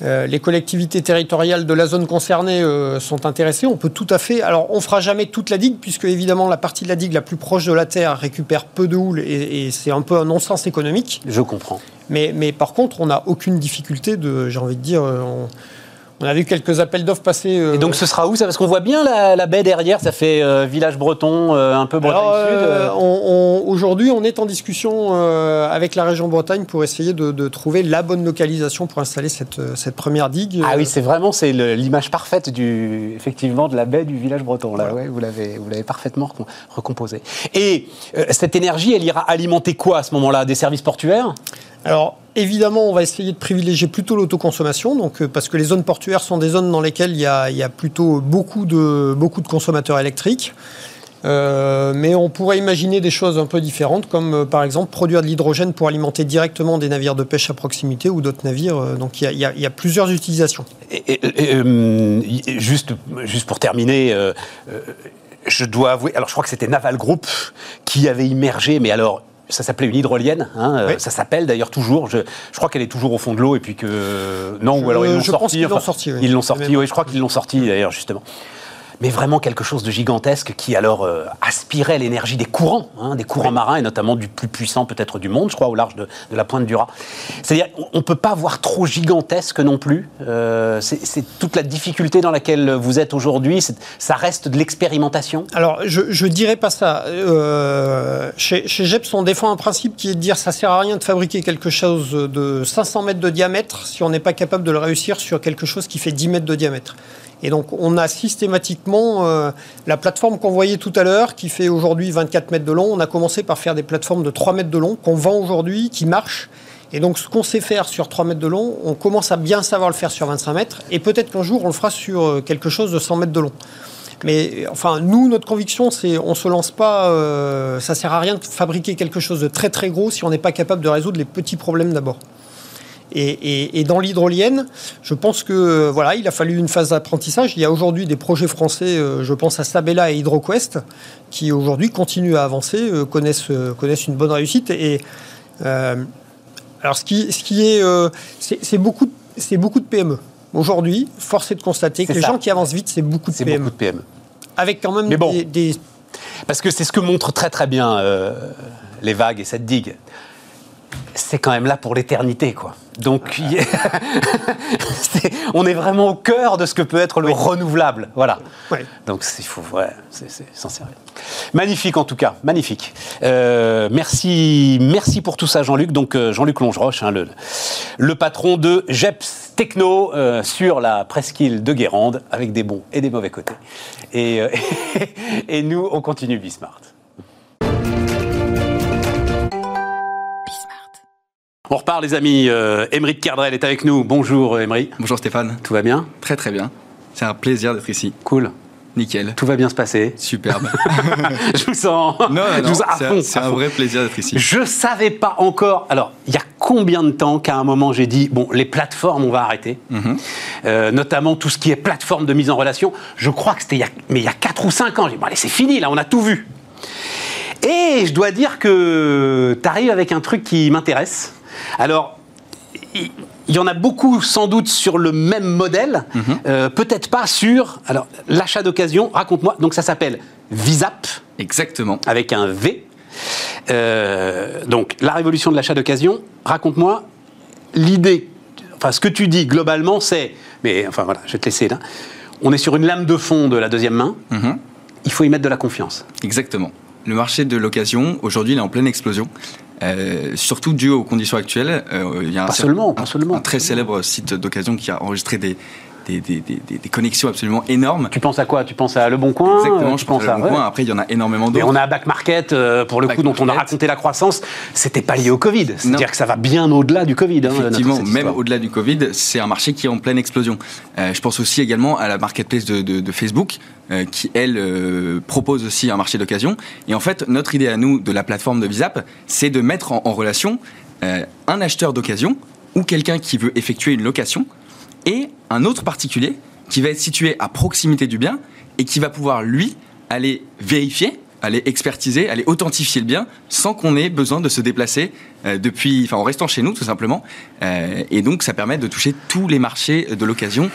euh, les collectivités territoriales de la zone concernée euh, sont intéressées, on peut tout à fait. Alors, on fera jamais toute la digue, puisque évidemment, la partie de la digue la plus proche de la terre récupère peu de houle et, et c'est un peu un non-sens économique. Je comprends. Mais, mais par contre, on n'a aucune difficulté de, j'ai envie de dire, euh, on, on a vu quelques appels d'offres passer. euh, Et donc ce sera où ça? Parce qu'on voit bien la, la baie derrière, ça fait euh, village breton, euh, un peu Bretagne Sud. aujourd'hui, on est en discussion avec la région Bretagne pour essayer de, de trouver la bonne localisation pour installer cette, cette première digue. Ah oui, c'est vraiment c'est l'image parfaite du effectivement de la baie du village breton. Là, ouais, vous l'avez vous l'avez parfaitement recom- recomposé. Et cette énergie, elle ira alimenter quoi à ce moment-là? Des services portuaires? Alors, évidemment, on va essayer de privilégier plutôt l'autoconsommation, donc, euh, parce que les zones portuaires sont des zones dans lesquelles il y a, plutôt beaucoup de, consommateurs électriques. Euh, mais on pourrait imaginer des choses un peu différentes, comme euh, par exemple produire de l'hydrogène pour alimenter directement des navires de pêche à proximité ou d'autres navires. donc il y a- plusieurs utilisations. Y- juste, juste pour terminer, je dois avouer, alors je crois que c'était Naval Group qui avait immergé, mais alors ça s'appelait une hydrolienne, hein, euh, Oui. ça s'appelle d'ailleurs toujours, je, je crois qu'elle est toujours au fond de l'eau et puis que... Non, Je- ou alors ils l'ont je sorti. qu'ils l'ont sorti, oui. Ils l'ont sorti, oui, je crois qu'ils l'ont sorti d'ailleurs justement. Mais vraiment quelque chose de gigantesque qui alors euh, aspirait l'énergie des courants, hein, des courants marins, et notamment du plus puissant peut-être du monde, je crois, au large de, la pointe du Raz. C'est-à-dire, on ne peut pas voir trop gigantesque non plus. Euh, c'est toute la difficulté dans laquelle vous êtes aujourd'hui. Ça reste de l'expérimentation Alors, je ne dirais pas ça. Euh, chez, chez GEPS, on défend un principe qui est de dire ça sert à rien de fabriquer quelque chose de 500 mètres de diamètre si on n'est pas capable de le réussir sur quelque chose qui fait 10 mètres de diamètre. Et donc, on a systématiquement euh, la plateforme qu'on voyait tout à l'heure, qui fait aujourd'hui 24 mètres de long. On a commencé par faire des plateformes de 3 mètres de long qu'on vend aujourd'hui, qui marchent. Et donc, ce qu'on sait faire sur 3 mètres de long, on commence à bien savoir le faire sur 25 mètres. Et peut-être qu'un jour, on le fera sur euh, quelque chose de 100 mètres de long. Mais enfin, nous, notre conviction, c'est on se lance pas. Euh, ça sert à rien de fabriquer quelque chose de très très gros si on n'est pas capable de résoudre les petits problèmes d'abord. Et, dans l'hydrolienne, je pense que voilà, il a fallu une phase d'apprentissage. Il y a aujourd'hui des projets français, euh, je pense à Sabella et HydroQuest, qui aujourd'hui continuent à avancer, euh, connaissent, euh, connaissent une bonne réussite. Et alors, ce qui, ce qui est, c'est beaucoup, c'est beaucoup de PME. Aujourd'hui, force est de constater que les gens qui avancent vite, c'est beaucoup de PME. beaucoup de PME. Avec quand même des, des, Parce que c'est ce que montrent très très bien les vagues et cette digue. C'est quand même là pour l'éternité, quoi. Donc, *laughs* on est vraiment au cœur de ce que peut être le renouvelable. Voilà. Donc, il faut, ouais, c'est sincère. Magnifique en tout cas, magnifique. Euh, merci, merci pour tout ça, Jean-Luc. Donc, euh, Jean-Luc Longeroche, hein, le, le, patron de GEPS Techno euh, sur la presqu'île de Guérande, avec des bons et des mauvais côtés. Et, *laughs* et nous, on continue Bismart. On repart les amis, euh, Émeric Cardrel est avec nous. Bonjour Émeric. Bonjour Stéphane. Tout va bien? Très très bien. C'est un plaisir d'être ici. Cool. Nickel. Tout va bien se passer? Superbe. *laughs* je vous sens. Non, non, c'est un, vrai plaisir d'être ici. Je savais pas encore. Alors, il y a combien de temps qu'à un moment j'ai dit bon, les plateformes, on va arrêter. Mhm. Euh, notamment tout ce qui est plateforme de mise en relation. Je crois que c'était il y a, mais il y a 4 ou 5 ans. J'ai dit bon, allez, c'est fini, là, on a tout vu. Et je dois dire que tu arrives avec un truc qui m'intéresse. Alors, il y en a beaucoup sans doute sur le même modèle, mhm. euh, peut-être pas sur alors l'achat d'occasion. Raconte-moi. Donc ça s'appelle Visap. Exactement. Avec un V. Euh, donc la révolution de l'achat d'occasion. Raconte-moi l'idée. Enfin, ce que tu dis globalement, c'est. Mais enfin voilà, je vais te laisser là. On est sur une lame de fond de la deuxième main. Mhm. Il faut y mettre de la confiance. Exactement. Le marché de l'occasion, aujourd'hui, il est en pleine explosion. Euh, surtout dû aux conditions actuelles. Euh, il y a un, pas seulement. un très célèbre site d'occasion qui a enregistré des, des, des, des, connexions absolument énormes. Tu penses à quoi? Tu penses à Le Bon Coin Exactement, je pense à Le Bon Coin. Après, il y en a énormément d'autres. Et on a Back Market, euh, pour le coup, dont on a raconté la croissance. C'était pas lié au Covid. C'est-à-dire que ça va bien au-delà du Covid. Hein, Effectivement, même au-delà du Covid, c'est un marché qui est en pleine explosion. je pense aussi également à la marketplace de, de, de Facebook, euh, qui, elle, euh, propose aussi un marché d'occasion. Et en fait, notre idée à nous de la plateforme de Visap, c'est de mettre en, relation euh, un acheteur d'occasion ou quelqu'un qui veut effectuer une location et un autre particulier qui va être situé à proximité du bien et qui va pouvoir, lui, aller vérifier aller expertiser, aller authentifier le bien sans qu'on ait besoin de se déplacer depuis, enfin en restant chez nous tout simplement. et donc ça permet de toucher tous les marchés de l'occasion.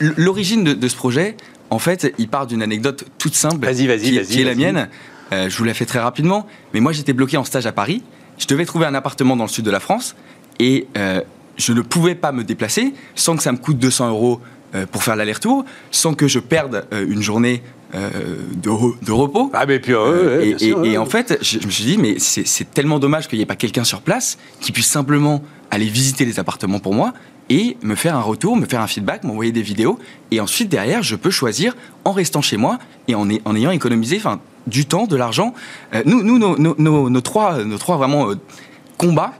L'origine de, de, ce projet, en fait, il part d'une anecdote toute simple, qui, est la mienne. Euh, je vous la fais très rapidement. Mais moi, j'étais bloqué en stage à Paris. Je devais trouver un appartement dans le sud de la France. Et euh, je ne pouvais pas me déplacer sans que ça me coûte 200 euros euh, pour faire l'aller-retour, sans que je perde une journée de, repos. Ah, mais puis, et, en fait, je, me suis dit, mais c'est tellement dommage qu'il n'y ait pas quelqu'un sur place qui puisse simplement aller visiter les appartements pour moi et me faire un retour, me faire un feedback, m'envoyer des vidéos. Et ensuite, derrière, je peux choisir en restant chez moi et en, en ayant économisé du temps, de l'argent. Euh, nous, nous nos, trois, nos trois vraiment euh,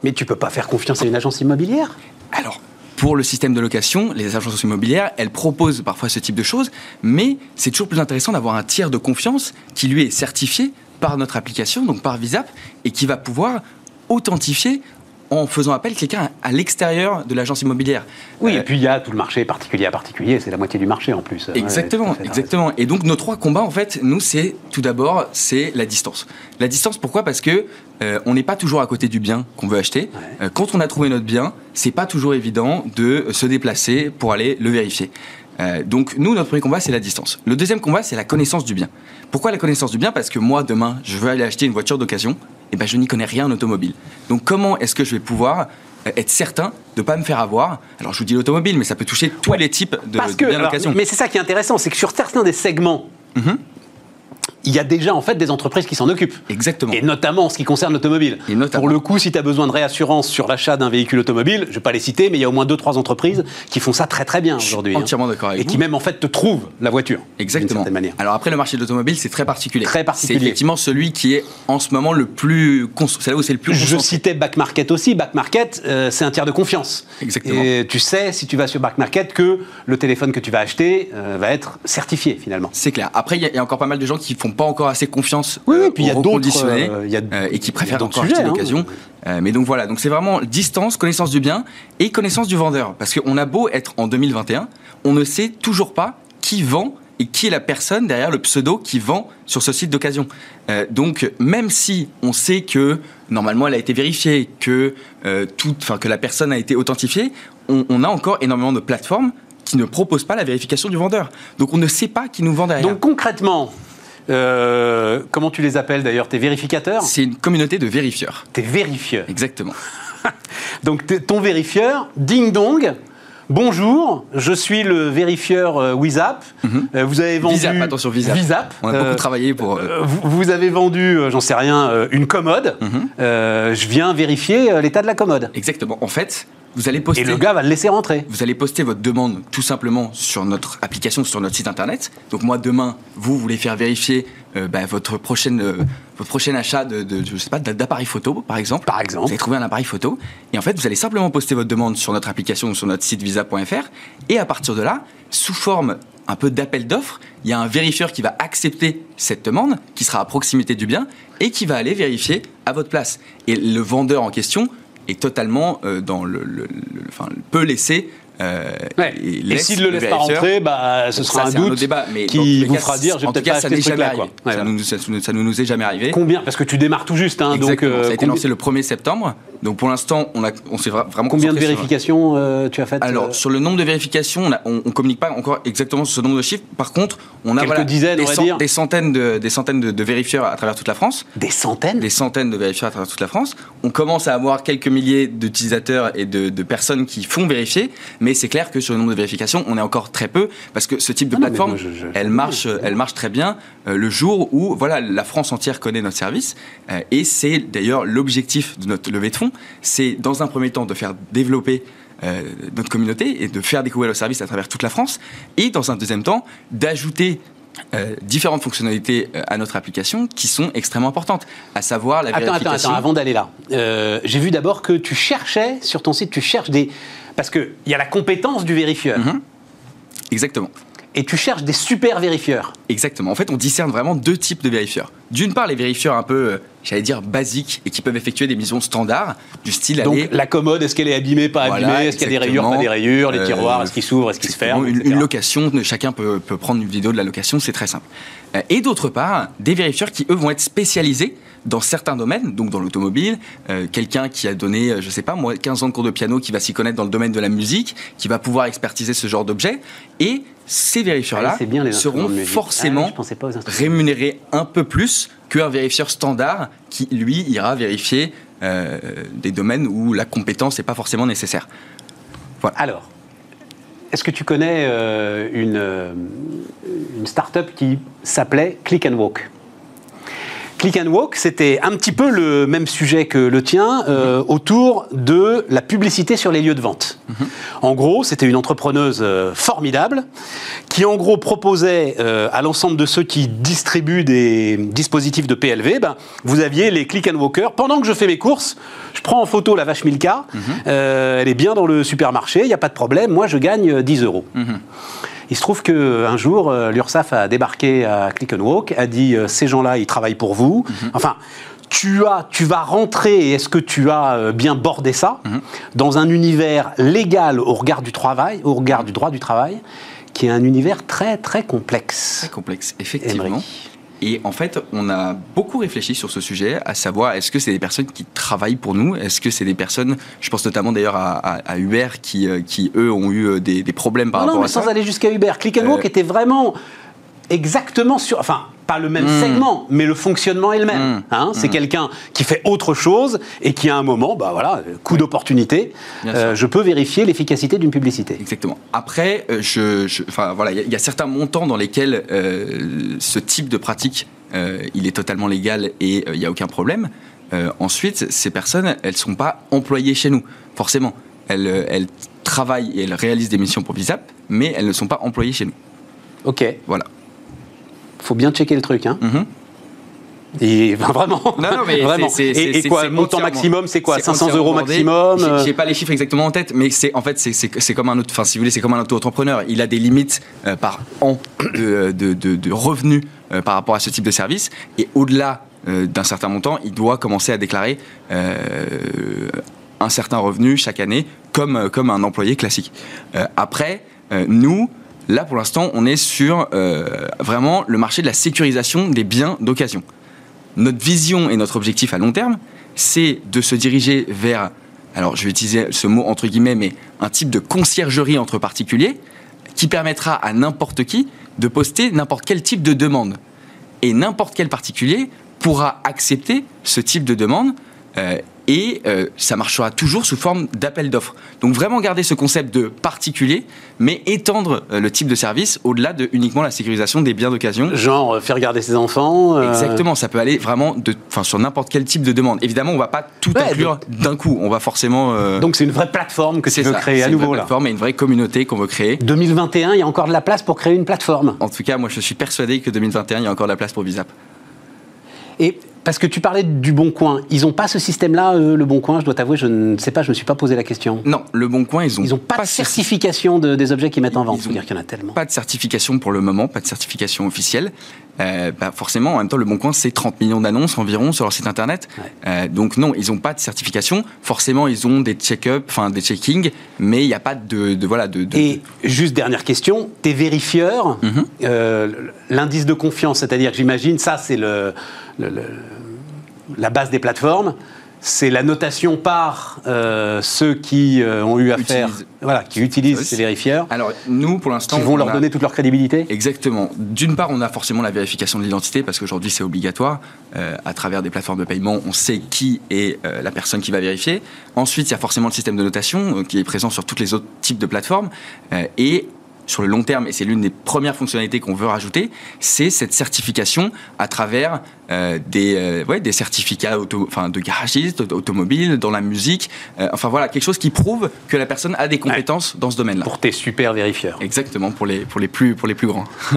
Mais tu peux pas faire confiance à une agence immobilière. Alors, pour le système de location, les agences immobilières, elles proposent parfois ce type de choses, mais c'est toujours plus intéressant d'avoir un tiers de confiance qui lui est certifié par notre application, donc par Visap, et qui va pouvoir authentifier en faisant appel quelqu'un à l'extérieur de l'agence immobilière. Oui, et euh, puis il y a tout le marché particulier à particulier, c'est la moitié du marché en plus. Exactement, exactement. Et donc nos trois combats, en fait, nous, c'est tout d'abord, c'est la distance. La distance, pourquoi? Parce que euh, on n'est pas toujours à côté du bien qu'on veut acheter. Euh, quand on a trouvé notre bien, c'est pas toujours évident de se déplacer pour aller le vérifier. Euh, donc nous, notre premier combat, c'est la distance. Le deuxième combat, c'est la connaissance du bien. Pourquoi la connaissance du bien? Parce que moi, demain, je veux aller acheter une voiture d'occasion, et ben je n'y connais rien en automobile. Donc comment est-ce que je vais pouvoir euh, être certain de ne pas me faire avoir? Alors je vous dis l'automobile, mais ça peut toucher tous les types de, Parce de biens alors, mais c'est ça qui est intéressant, c'est que sur certains des segments, Mhm. Il y a déjà en fait des entreprises qui s'en occupent. Exactement. Et notamment en ce qui concerne l'automobile. Et notamment. Pour le coup, si tu as besoin de réassurance sur l'achat d'un véhicule automobile, je ne vais pas les citer, mais il y a au moins deux, trois entreprises qui font ça très très bien aujourd'hui. hein. entièrement d'accord avec Et qui même en fait te trouvent la voiture. Exactement. certaine manière. Alors après, le marché de l'automobile, c'est très particulier. Très particulier. C'est effectivement celui qui est en ce moment le plus... C'est là où c'est le plus Je citais Back Market aussi. Back Market, euh, c'est un tiers de confiance. Exactement. Et tu sais, si tu vas sur Back Market, que le téléphone que tu vas acheter euh, va être certifié finalement. C'est clair. Après, il y, y a encore pas mal de gens qui font pas encore assez confiance Oui, oui, euh, puis il y a d'autres, euh, euh, et qui préfèrent encore sujets, acheter hein. d'occasion. Mais donc voilà, donc c'est vraiment distance, connaissance du bien et connaissance du vendeur. Parce qu'on a beau être en 2021, on ne sait toujours pas qui vend et qui est la personne derrière le pseudo qui vend sur ce site d'occasion. Euh, donc même si on sait que normalement elle a été vérifiée, que, euh, tout, enfin, que la personne a été authentifiée, on, on a encore énormément de plateformes qui ne proposent pas la vérification du vendeur. Donc on ne sait pas qui nous vend derrière. Donc concrètement, euh, comment tu les appelles d'ailleurs Tes vérificateurs? C'est une communauté de vérifieurs. Tes vérifieurs. Exactement. *laughs* Donc ton vérifieur, ding dong. Bonjour, je suis le vérifieur euh, WIZAP. Euh, vous avez vendu Visap, attention, Visap. Visap. On a Euh, beaucoup travaillé pour. euh, euh, vous, vous avez vendu, euh, j'en sais rien, euh, une commode. Mhm. Euh, je viens vérifier euh, l'état de la commode. Exactement. En fait, vous allez poster. Et le gars va le laisser rentrer. Vous allez poster votre demande tout simplement sur notre application, sur notre site internet. Donc moi demain, vous voulez faire vérifier euh, bah, votre prochaine, euh, votre prochain achat de, de- je sais pas, d'appareil photo par exemple. Par exemple. Vous allez trouver un appareil photo et en fait vous allez simplement poster votre demande sur notre application ou sur notre site visa.fr et à partir de là, sous forme un peu d'appel d'offres, il y a un vérifieur qui va accepter cette demande, qui sera à proximité du bien et qui va aller vérifier à votre place. Et le vendeur en question est totalement euh, dans le, le- le- enfin, peut laisser euh, Ouais. et s'il ne le laisse pas rentrer, bah, ce sera un doute débat, mais qui vous cas, fera dire, j'ai peut-être pas acheté ce truc-là. Ouais, ça, voilà. nous, ça nous- ça nous nous est jamais arrivé. Combien Parce que tu démarres tout juste. Hein, donc, euh, ça a été lancé le 1er septembre. Donc pour l'instant, on, on s'est vra- vraiment Combien de sur- vérifications euh, tu as faites alors, euh, sur le nombre de vérifications, on, on communique pas encore exactement sur ce nombre de chiffres. Par contre, on a Quelques voilà, dizaines, des, on centaines, de, des centaines de, de vérifieurs à travers toute la France. Des centaines? Des centaines de vérifieurs à travers toute la France. On commence à avoir quelques milliers d'utilisateurs et de, de personnes qui font vérifier, mais c'est clair que sur le nombre de vérifications, on est encore très peu parce que ce type de Ah mais plateforme, moi, je- je- elle marche, elle marche très bien euh, le jour où voilà la France entière connaît notre service Euh, et c'est d'ailleurs l'objectif de notre levée de fonds, c'est dans un premier temps de faire développer euh, notre communauté et de faire découvrir le service à travers toute la France et dans un deuxième temps d'ajouter euh, différentes fonctionnalités euh, à notre application qui sont extrêmement importantes, à savoir la Attends, attends, vérification. attends, avant d'aller là, euh, j'ai vu d'abord que tu cherchais sur ton site, tu cherches des. Parce qu'il y a la compétence du vérifieur. Mhm. Exactement. Et tu cherches des super vérifieurs. Exactement. En fait, on discerne vraiment deux types de vérifieurs. D'une part, les vérifieurs un peu, euh, j'allais dire, basiques et qui peuvent effectuer des missions standards, du style Donc aller la commode, est-ce qu'elle est abîmée, pas Voilà, abîmée Est-ce qu'il y a des rayures, pas des rayures Les Euh, tiroirs, est-ce qu'ils s'ouvrent, est-ce qu'ils se ferment Une, location, chacun peut, peut prendre une vidéo de la location, c'est très simple. Euh, Et d'autre part, des vérifieurs qui, eux, vont être spécialisés dans certains domaines, donc dans l'automobile, euh, quelqu'un qui a donné, euh, je sais pas, moi, 15 ans de cours de piano, qui va s'y connaître dans le domaine de la musique, qui va pouvoir expertiser ce genre d'objet, et ces vérifieurs-là Ah, seront forcément Ah, rémunérés un peu plus qu'un vérifieur standard qui, lui, ira vérifier euh, des domaines où la compétence n'est pas forcément nécessaire. Alors, est-ce que tu connais euh, une, une start-up qui s'appelait Click and Walk? Click and Walk, c'était un petit peu le même sujet que le tien euh, autour de la publicité sur les lieux de vente. En gros, c'était une entrepreneuse euh, formidable qui, en gros, proposait euh, à l'ensemble de ceux qui distribuent des dispositifs de PLV, ben, vous aviez les Click and Walkers. Pendant que je fais mes courses, je prends en photo la vache Milka, euh, elle est bien dans le supermarché, il n'y a pas de problème, moi je gagne euh, 10 euros. Il se trouve qu'un jour, euh, l'URSSAF a débarqué à Click and Walk, a dit euh, ces gens-là, ils travaillent pour vous. Enfin, tu, as, tu vas rentrer, est-ce que tu as euh, bien bordé ça, dans un univers légal au regard du travail, au regard du droit du travail, qui est un univers très très complexe. Très complexe, effectivement. Et en fait, on a beaucoup réfléchi sur ce sujet, à savoir est-ce que c'est des personnes qui travaillent pour nous? Est-ce que c'est des personnes, je pense notamment d'ailleurs à, à, Uber, qui, euh, qui eux ont eu euh, des, des problèmes par non, rapport non, mais à ça Sans aller jusqu'à Uber, Click and Walk était vraiment exactement sur. Enfin, pas le même Mm. segment, mais le fonctionnement est le même. Mm. Hein, c'est quelqu'un qui fait autre chose et qui, à un moment, bah voilà, coup d'opportunité, euh, je peux vérifier l'efficacité d'une publicité. Exactement. Après, euh, je, je- enfin voilà, il y, a- il y a certains montants dans lesquels euh, ce type de pratique, euh, il est totalement légal et il n'y a aucun problème. Ensuite, ces personnes, elles sont pas employées chez nous, forcément. Elles, elles travaillent et elles réalisent des missions pour Visap, mais elles ne sont pas employées chez nous. Ok, Voilà. Faut bien checker le truc. Hein. Mhm. Et *laughs* ben, vraiment. Non, non, mais vraiment. et, et quoi, montant maximum, c'est quoi c'est 500 entièrement euros maximum J'ai- euh, J'ai pas les chiffres exactement en tête, mais c'est en fait c'est- comme un autre. Enfin, si vous voulez, c'est comme un auto-entrepreneur. Il a des limites euh, par an de, de- de- de revenus euh, par rapport à ce type de service, et au-delà euh, d'un certain montant, il doit commencer à déclarer un certain revenu chaque année, comme comme un employé classique. Après, nous. Là, pour l'instant, on est sur euh, vraiment le marché de la sécurisation des biens d'occasion notre vision et notre objectif à long terme, c'est de se diriger vers, alors je vais utiliser ce mot entre guillemets, mais un type de conciergerie entre particuliers qui permettra à n'importe qui de poster n'importe quel type de demande. Et n'importe quel particulier pourra accepter ce type de demande euh, et euh, ça marchera toujours sous forme d'appel d'offres. Donc vraiment garder ce concept de particulier, mais étendre euh, le type de service au-delà de uniquement la sécurisation des biens d'occasion. Genre, euh, faire garder ses enfants. Exactement, ça peut aller vraiment de, sur n'importe quel type de demande. Évidemment, on va pas tout Ouais, inclure d'un coup. On va forcément. Donc c'est une vraie plateforme que tu c'est veux ça, créer à c'est une nouveau vraie là. plateforme et une vraie communauté qu'on veut créer. 2021, il y a encore de la place pour créer une plateforme. En tout cas, moi, je suis persuadé que 2021, il y a encore de la place pour Visap. Et parce que tu parlais du Bon Coin, ils n'ont pas ce système-là, eux, le Bon Coin. Je dois t'avouer, je ne sais pas, je me suis pas posé la question. Non, le Bon Coin, ils ont, Ils n'ont pas, de ce- certification de- des objets qu'ils mettent en vente. Ils dire qu'il y en a tellement. Pas de certification pour le moment, pas de certification officielle. Euh, bah forcément, en même temps, le Bon Coin, c'est 30 millions d'annonces environ sur leur site internet. Ouais. Euh, donc non, ils n'ont pas de certification. Forcément, ils ont des check-up, enfin des checkings, mais il n'y a pas de, de- voilà de, de- Et juste dernière question, tes vérifieurs, Mhm. euh, l'indice de confiance, c'est-à-dire que j'imagine, ça c'est le, le- le- la base des plateformes, c'est la notation par euh, ceux qui euh, ont eu affaire, voilà, qui utilisent Oui. ces vérifieurs, Alors nous, pour l'instant, qui vont on leur a- donner toute leur crédibilité. Exactement. D'une part, on a forcément la vérification de l'identité parce qu'aujourd'hui c'est obligatoire. Euh, à travers des plateformes de paiement, on sait qui est la personne qui va vérifier. Ensuite, il y a forcément le système de notation qui est présent sur tous les autres types de plateformes. Et sur le long terme, et c'est l'une des premières fonctionnalités qu'on veut rajouter, c'est cette certification à travers euh, des, euh, ouais, des certificats auto, enfin, de garagistes, auto- automobiles, dans la musique. Euh, enfin voilà, quelque chose qui prouve que la personne a des compétences dans ce domaine-là. Pour tes super vérifieurs. Exactement, pour les, pour les, plus, pour les plus grands. *laughs*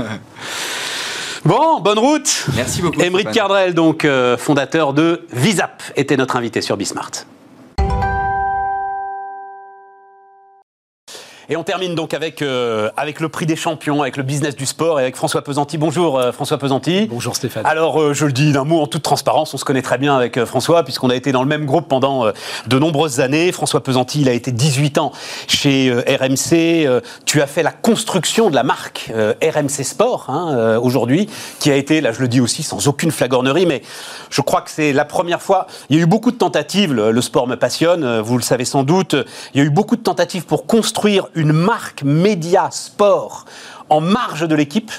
Bon, bonne route Merci beaucoup. Émeric. Cardrel, donc fondateur de Visap, était notre invité sur Bismart. Et on termine donc avec, euh, avec le prix des champions, avec le business du sport et avec François Pesanti. Bonjour euh, François Pesanti. Bonjour Stéphane. Alors, euh, je le dis d'un mot en toute transparence, on se connaît très bien avec euh, François, puisqu'on a été dans le même groupe pendant euh, de nombreuses années. François Pesanti, il a été 18 ans chez RMC. Tu as fait la construction de la marque RMC Sport, hein, euh, aujourd'hui, qui a été, là je le dis aussi, sans aucune flagornerie, mais je crois que c'est la première fois. Il y a eu beaucoup de tentatives, le, le sport me passionne, vous le savez sans doute. Il y a eu beaucoup de tentatives pour construire une marque média sport en marge de l'équipe.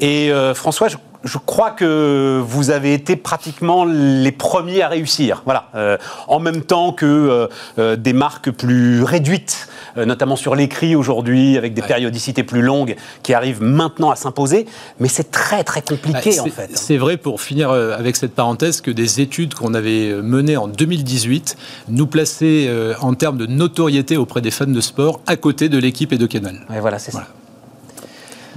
Et euh, François, je, je crois que vous avez été pratiquement les premiers à réussir. Voilà, Euh, en même temps que euh, euh, des marques plus réduites, euh, notamment sur l'écrit aujourd'hui, avec des périodicités plus longues, qui arrivent maintenant à s'imposer. Mais c'est très très compliqué Ah, en fait. C'est vrai, pour finir avec cette parenthèse, que des études qu'on avait menées en 2018 nous plaçaient en termes de notoriété auprès des fans de sport à côté de l'équipe et de Canal. Ouais, voilà, c'est Voilà. ça.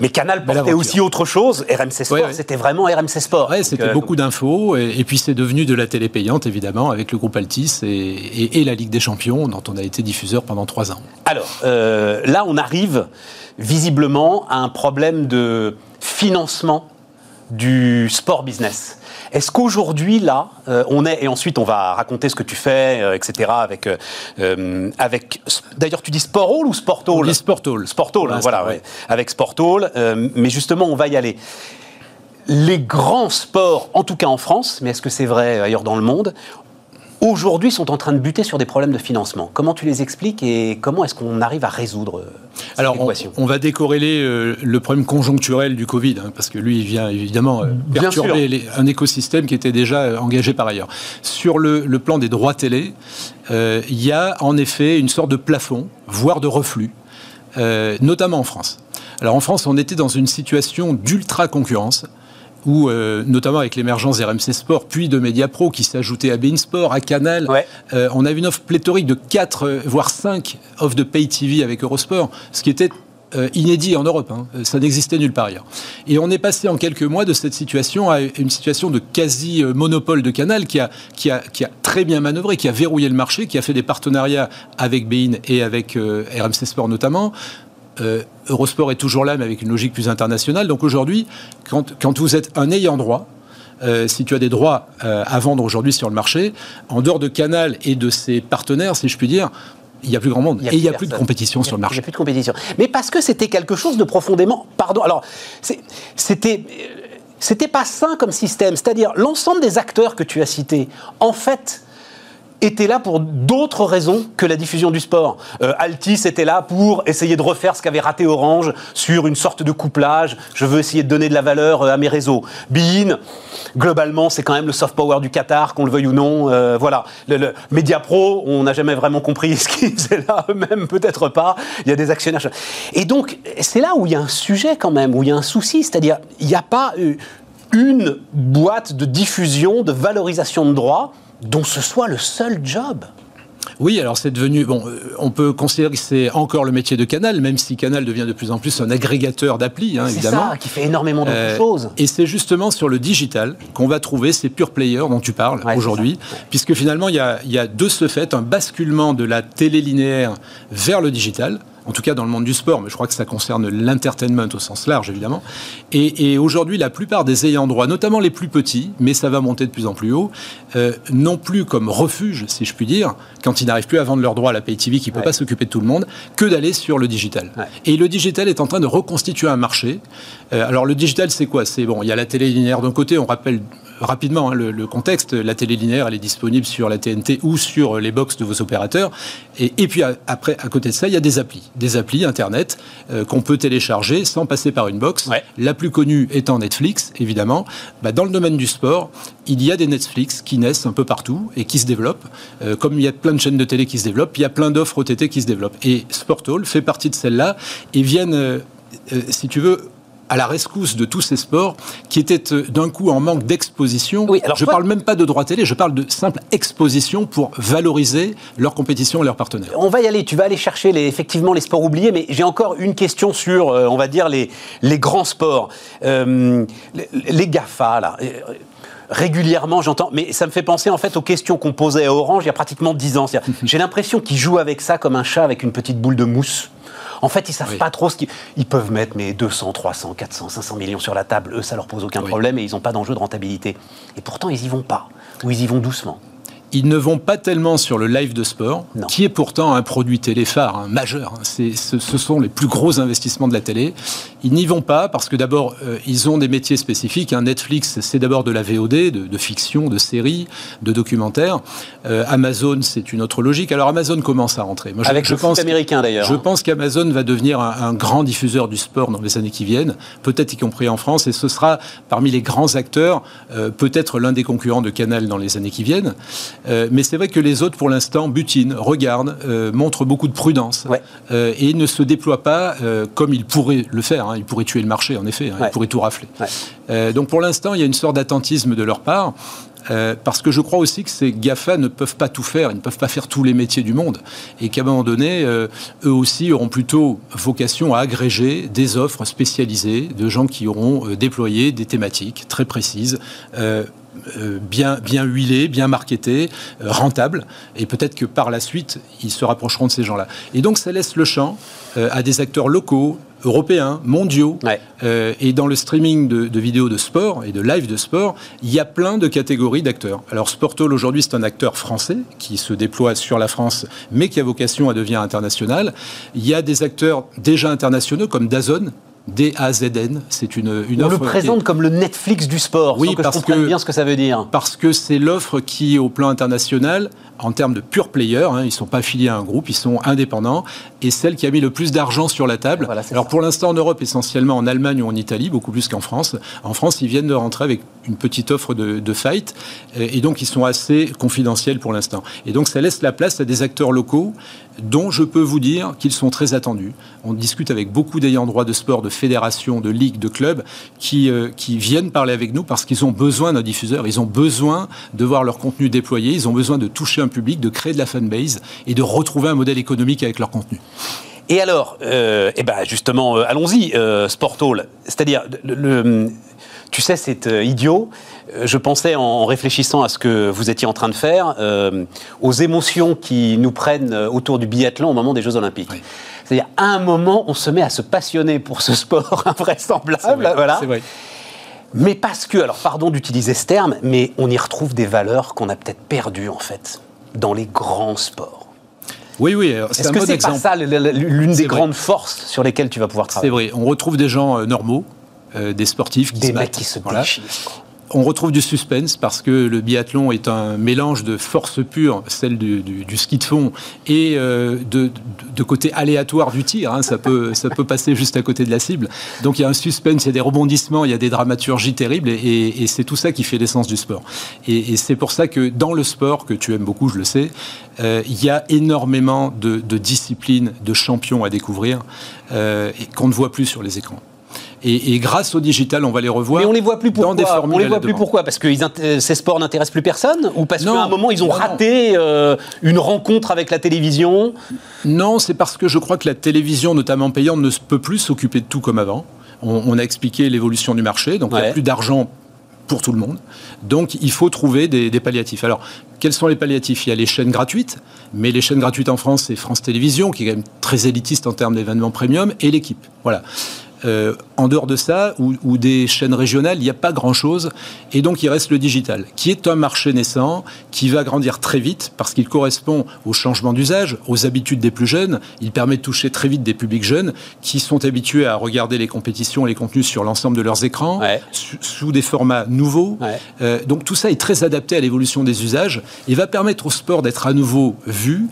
Mais Canal portait aussi autre chose. RMC Sport, Ouais, ouais. c'était vraiment RMC Sport. Ouais, c'était euh, beaucoup d'infos, et, et puis c'est devenu de la télé payante, évidemment, avec le groupe Altis et, et- et la Ligue des Champions, dont on a été diffuseur pendant trois ans. Alors, euh, là, on arrive visiblement à un problème de financement du sport business. Est-ce qu'aujourd'hui, là, euh, on est, et ensuite on va raconter ce que tu fais, euh, etc., avec, euh, avec d'ailleurs, tu dis Sport Hall ou Sport On Hall dit Sport Hall. Sport Hall, Pour voilà, ouais. avec Sport Hall, mais justement, on va y aller. les grands sports, en tout cas en France, mais est-ce que c'est vrai ailleurs dans le monde, aujourd'hui sont en train de buter sur des problèmes de financement. Comment tu les expliques et comment est-ce qu'on arrive à résoudre euh, cette Alors, on, équation? on va décorréler euh, le problème conjoncturel du Covid, hein, parce que lui, il vient évidemment euh, perturber les- un écosystème qui était déjà engagé par ailleurs. Sur le, le plan des droits télé, euh, il y a en effet une sorte de plafond, voire de reflux, notamment en France. Alors en France, on était dans une situation d'ultra concurrence où, euh, notamment avec l'émergence d'RMC Sport, puis de Mediapro qui s'ajoutait à Bein Sport, à Canal, Ouais. euh, on avait une offre pléthorique de 4, voire 5 offres de pay TV avec Eurosport, ce qui était euh, inédit en Europe. hein. Ça n'existait nulle part ailleurs. Et on est passé en quelques mois de cette situation à une situation de quasi-monopole de Canal qui a, qui, a, qui a très bien manœuvré, qui a verrouillé le marché, qui a fait des partenariats avec Bein et avec euh, RMC Sport notamment. Euh, Eurosport est toujours là, mais avec une logique plus internationale. Donc aujourd'hui, quand, quand vous êtes un ayant droit, euh, si tu as des droits euh, à vendre aujourd'hui sur le marché, en dehors de Canal et de ses partenaires, si je puis dire, il n'y a plus grand monde. et il n'y a plus de compétition Il a- sur le Il n'y marché. a plus de compétition. Mais parce que c'était quelque chose de profondément. Pardon. Alors, c'était. C'était pas sain comme système. C'est-à-dire, l'ensemble des acteurs que tu as cités, en fait, étaient là pour d'autres raisons que la diffusion du sport. Euh, Altis était là pour essayer de refaire ce qu'avait raté Orange sur une sorte de couplage. Je veux essayer de donner de la valeur euh, à mes réseaux. Bein, globalement, c'est quand même le soft power du Qatar, qu'on le veuille ou non. Euh, voilà. Le, le on n'a jamais vraiment compris *laughs* ce qu'ils faisaient là, eux-mêmes peut-être pas. Il y a des actionnaires. Et donc, c'est là où il y a un sujet quand même, où il y a un souci. C'est-à-dire, il n'y a pas euh, une boîte de diffusion, de valorisation de droits dont ce soit le seul job. Oui, alors c'est devenu. Bon, euh, on peut considérer que c'est encore le métier de Canal, même si Canal devient de plus en plus un agrégateur d'applis, hein, C'est évidemment. ça qui fait énormément d'autres Euh, choses. Et c'est justement sur le digital qu'on va trouver ces pure players dont tu parles Ouais, aujourd'hui, puisque finalement il y, a, il y a de ce fait un basculement de la télé linéaire vers le digital. En tout cas, dans le monde du sport, mais je crois que ça concerne l'entertainment au sens large, évidemment. Et, et aujourd'hui, la plupart des ayants droit, notamment les plus petits, mais ça va monter de plus en plus haut, euh, non plus comme refuge, si je puis dire, quand ils n'arrivent plus à vendre leurs droits à la pay TV qui ne peut Ouais. pas s'occuper de tout le monde, que d'aller sur le digital. Ouais. Et le digital est en train de reconstituer un marché. Euh, alors le digital, c'est quoi? C'est bon, il y a la télé linéaire d'un côté, on rappelle rapidement hein, le, le contexte. La télé linéaire, elle est disponible sur la TNT ou sur les box de vos opérateurs. Et, et puis à- après, à côté de ça, il y a des applis, des applis Internet euh, qu'on peut télécharger sans passer par une box. Ouais. La plus connue étant Netflix, évidemment. Bah, dans le domaine du sport, il y a des Netflix qui naissent un peu partout et qui se développent. Euh, comme il y a plein de chaînes de télé qui se développent, il y a plein d'offres OTT qui se développent. Et Sporthall fait partie de celles-là et viennent, euh, si tu veux, à la rescousse de tous ces sports qui étaient euh, d'un coup en manque d'exposition. Oui, alors je toi- parle même pas de droit télé, je parle de simple exposition pour valoriser leur compétition et leurs partenaires. On va y aller. Tu vas aller chercher les, effectivement les sports oubliés, mais j'ai encore une question sur, euh, on va dire, les, les grands sports. Euh, les, les GAFA, là. Régulièrement, j'entends, mais ça me fait penser en fait aux questions qu'on posait à Orange il y a pratiquement 10 ans. *laughs* J'ai l'impression qu'ils jouent avec ça comme un chat avec une petite boule de mousse. En fait, ils savent Oui. pas trop ce qu'ils ils peuvent mettre mais 200, 300, 400, 500 millions sur la table. Eux, ça leur pose aucun Oui. problème et ils n'ont pas d'enjeu de rentabilité. Et pourtant, ils y vont pas ou ils y vont doucement. Ils ne vont pas tellement sur le live de sport, Non. qui est pourtant un produit télé phare, hein, majeur. hein. Ce sont les plus gros investissements de la télé. Ils n'y vont pas parce que d'abord, euh, ils ont des métiers spécifiques. hein. Netflix, c'est d'abord de la VOD, de, de fiction, de séries, de documentaires. Euh, Amazon, c'est une autre logique. Alors Amazon commence à rentrer. Moi, je- Avec je le foot pense- américain d'ailleurs. Je hein. pense qu'Amazon va devenir un, un grand diffuseur du sport dans les années qui viennent, peut-être y compris en France, et ce sera parmi les grands acteurs, euh, peut-être l'un des concurrents de Canal dans les années qui viennent. Mais c'est vrai que les autres, pour l'instant, butinent, regardent, montrent beaucoup de prudence, Ouais. et ne se déploient pas comme ils pourraient le faire. Hein. Ils pourraient tuer le marché, en effet, hein. Ouais. ils pourraient tout rafler. Ouais. Euh, donc pour l'instant, il y a une sorte d'attentisme de leur part. euh, parce que je crois aussi que ces GAFA ne peuvent pas tout faire, ils ne peuvent pas faire tous les métiers du monde, et qu'à un moment donné, euh, eux aussi auront plutôt vocation à agréger des offres spécialisées de gens qui auront euh, déployé des thématiques très précises. bien, bien huilées, bien marketées, rentables, et peut-être que par la suite, ils se rapprocheront de ces gens-là. Et donc ça laisse le champ à des acteurs locaux, européens, mondiaux, Ouais. euh, et dans le streaming de, de vidéos de sport et de live de sport, il y a plein de catégories d'acteurs. Alors Sportall aujourd'hui c'est un acteur français qui se déploie sur la France, mais qui a vocation à devenir international. Il y a des acteurs déjà internationaux comme Dazon. D-A-Z-N. C'est une, une On offre. le qui est- présente comme le Netflix du sport, Oui, sans que parce je comprenne que- bien ce que ça veut dire. Parce que c'est l'offre qui, au plan international, en termes de pure player, hein, ils ne sont pas affiliés à un groupe, ils sont indépendants, et celle qui a mis le plus d'argent sur la table. Voilà, Alors ça. pour l'instant en Europe, essentiellement en Allemagne ou en Italie, beaucoup plus qu'en France. En France, ils viennent de rentrer avec une petite offre de, de fight, et donc ils sont assez confidentiels pour l'instant. Et donc ça laisse la place à des acteurs locaux dont je peux vous dire qu'ils sont très attendus. On discute avec beaucoup d'ayants droit de sport, de fédérations, de ligues, de clubs qui, euh, viennent parler avec nous parce qu'ils ont besoin d'un diffuseur, ils ont besoin de voir leur contenu déployé, ils ont besoin de toucher un public, de créer de la fanbase et de retrouver un modèle économique avec leur contenu. Et alors, euh, eh ben justement, euh, allons-y, Sport Hall. C'est-à-dire, le- tu sais, c'est euh, idiot. Euh, Je pensais en réfléchissant à ce que vous étiez en train de faire, euh, aux émotions qui nous prennent autour du biathlon au moment des Jeux Olympiques. Oui. C'est-à-dire, à un moment, on se met à se passionner pour ce sport *laughs* invraisemblable, voilà. C'est vrai. Mais parce que, alors pardon d'utiliser ce terme, mais on y retrouve des valeurs qu'on a peut-être perdues en fait dans les grands sports. Oui, oui, c'est Est-ce que bon c'est pas ça l'une C'est des vrai. grandes forces sur lesquelles tu vas pouvoir C'est travailler? vrai, on retrouve des gens normaux, euh, des sportifs qui Des se battent. qui se Voilà. déchirent. quoi. On retrouve du suspense parce que le biathlon est un mélange de force pure, celle du, du- du ski de fond, et euh, de, de- de côté aléatoire du tir. hein. ça, peut, ça peut passer juste à côté de la cible. Donc il y a un suspense, il y a des rebondissements, il y a des dramaturgies terribles, et, et- et c'est tout ça qui fait l'essence du sport. Et, et c'est pour ça que dans le sport, que tu aimes beaucoup, je le sais, euh, il y a énormément de, de disciplines, de champions à découvrir, et qu'on ne voit plus sur les écrans. Et, et grâce au digital, on va les revoir. Mais on les voit plus dans des pourquoi formules On les voit plus pourquoi Parce que euh, ces sports n'intéressent plus personne Ou parce qu'à un moment ils ont Non, raté euh, une rencontre avec la télévision Non, c'est parce que je crois que la télévision, notamment payante, ne peut plus s'occuper de tout comme avant. On, on a expliqué l'évolution du marché, donc il n'y a plus d'argent pour tout le monde. Donc il faut trouver des, des palliatifs. Alors, quels sont les palliatifs? Il y a les chaînes gratuites, mais les chaînes gratuites en France, c'est France Télévisions, qui est quand même très élitiste en termes d'événements premium, et l'équipe. Voilà. Euh, en dehors de ça, ou, ou des chaînes régionales, il n'y a pas grand-chose. Et donc, il reste le digital, qui est un marché naissant, qui va grandir très vite, parce qu'il correspond au changement d'usage, aux habitudes des plus jeunes. Il permet de toucher très vite des publics jeunes, qui sont habitués à regarder les compétitions et les contenus sur l'ensemble de leurs écrans, Ouais. sous des formats nouveaux. Ouais. Euh, donc, tout ça est très adapté à l'évolution des usages, et va permettre au sport d'être à nouveau vu,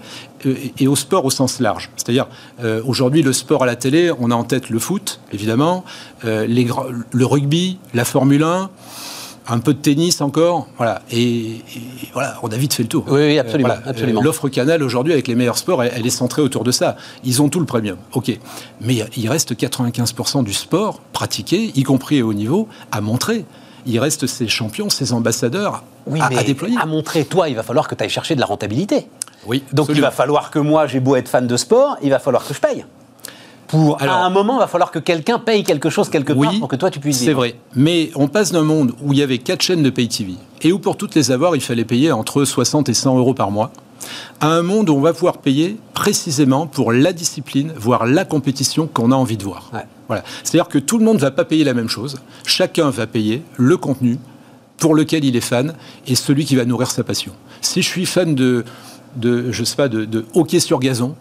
et au sport au sens large. C'est-à-dire, euh, aujourd'hui, le sport à la télé, on a en tête le foot, évidemment, euh, les le rugby, la Formule 1, un peu de tennis encore, voilà. Et, et voilà, on a vite fait le tour. Oui, oui, absolument, voilà. absolument. Euh, L'offre Canal aujourd'hui avec les meilleurs sports, elle, elle est centrée autour de ça. Ils ont tout le premium, ok. Mais il reste 95% du sport pratiqué, y compris au haut niveau, à montrer. Il reste ces champions, ces ambassadeurs Oui, à, mais à déployer. à montrer, toi, il va falloir que tu ailles chercher de la rentabilité. Oui, Donc il va falloir que moi, j'ai beau être fan de sport, il va falloir que je paye. Pour, Alors- à un moment, il va falloir que quelqu'un paye quelque chose quelque part Oui, pour que toi tu puisses C'est vivre. vrai. Mais on passe d'un monde où il y avait quatre chaînes de pay TV et où pour toutes les avoir, il fallait payer entre 60 et 100 euros par mois, à un monde où on va pouvoir payer précisément pour la discipline, voire la compétition qu'on a envie de voir. Ouais. Voilà. C'est-à-dire que tout le monde ne va pas payer la même chose. Chacun va payer le contenu pour lequel il est fan et celui qui va nourrir sa passion. Si je suis fan de, de je sais pas, de, de hockey sur gazon,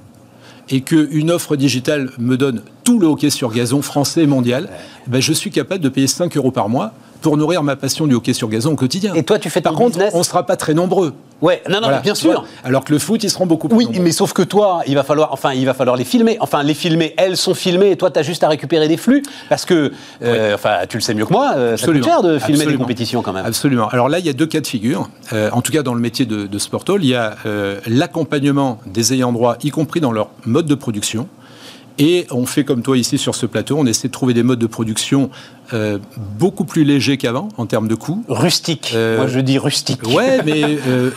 et qu'une offre digitale me donne tout le hockey sur gazon français et mondial, ben je suis capable de payer 5 euros par mois pour nourrir ma passion du hockey sur gazon au quotidien. Et toi, tu fais Par ton contre, business on ne sera pas très nombreux. Ouais, non, non, Voilà, mais bien sûr. Alors que le foot, ils seront beaucoup plus Oui, nombreux. mais sauf que toi, il va falloir, enfin, il va falloir les filmer. Enfin, les filmer, elles sont filmées, et toi, tu as juste à récupérer des flux. Parce que, euh, enfin, tu le sais mieux que moi, euh, ça coûte Absolument. cher de filmer des Absolument. compétitions quand même. Absolument. Alors là, il y a deux cas de figure. Euh, en tout cas, dans le métier de, de Sport Hall, il y a euh, l'accompagnement des ayants droit, y compris dans leur mode de production. Et on fait comme toi ici sur ce plateau, on essaie de trouver des modes de production euh, beaucoup plus légers qu'avant en termes de coûts. Rustique. Euh, Moi, je dis rustique. Ouais, mais euh,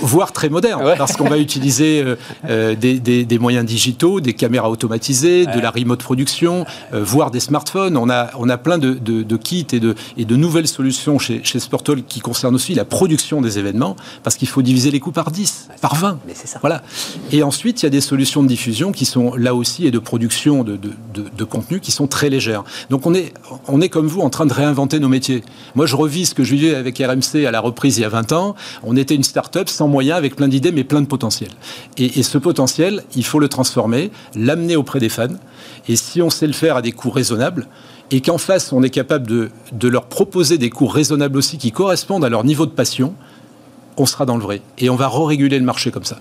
voire très moderne, Ouais. parce qu'on va utiliser des, des- des moyens digitaux, des caméras automatisées, de la remote production, voire des smartphones. On a, on a plein de, de- de kits et de, et de nouvelles solutions chez, chez Sportol qui concernent aussi la production des événements, parce qu'il faut diviser les coûts par 10, par 20. Mais c'est ça. Voilà. Et ensuite, il y a des solutions de diffusion qui sont là aussi et de production de- de contenu qui sont très légères. Donc on est, on est comme vous, en train de réinventer nos métiers. Moi, je revis ce que je vivais avec RMC à la reprise il y a 20 ans. On était une start-up sans moyens, avec plein d'idées, mais plein de potentiel. Et, ce potentiel, il faut le transformer, l'amener auprès des fans. Et si on sait le faire à des coûts raisonnables, et qu'en face, on est capable de leur proposer des coûts raisonnables aussi qui correspondent à leur niveau de passion, on sera dans le vrai. Et on va re-réguler le marché comme ça.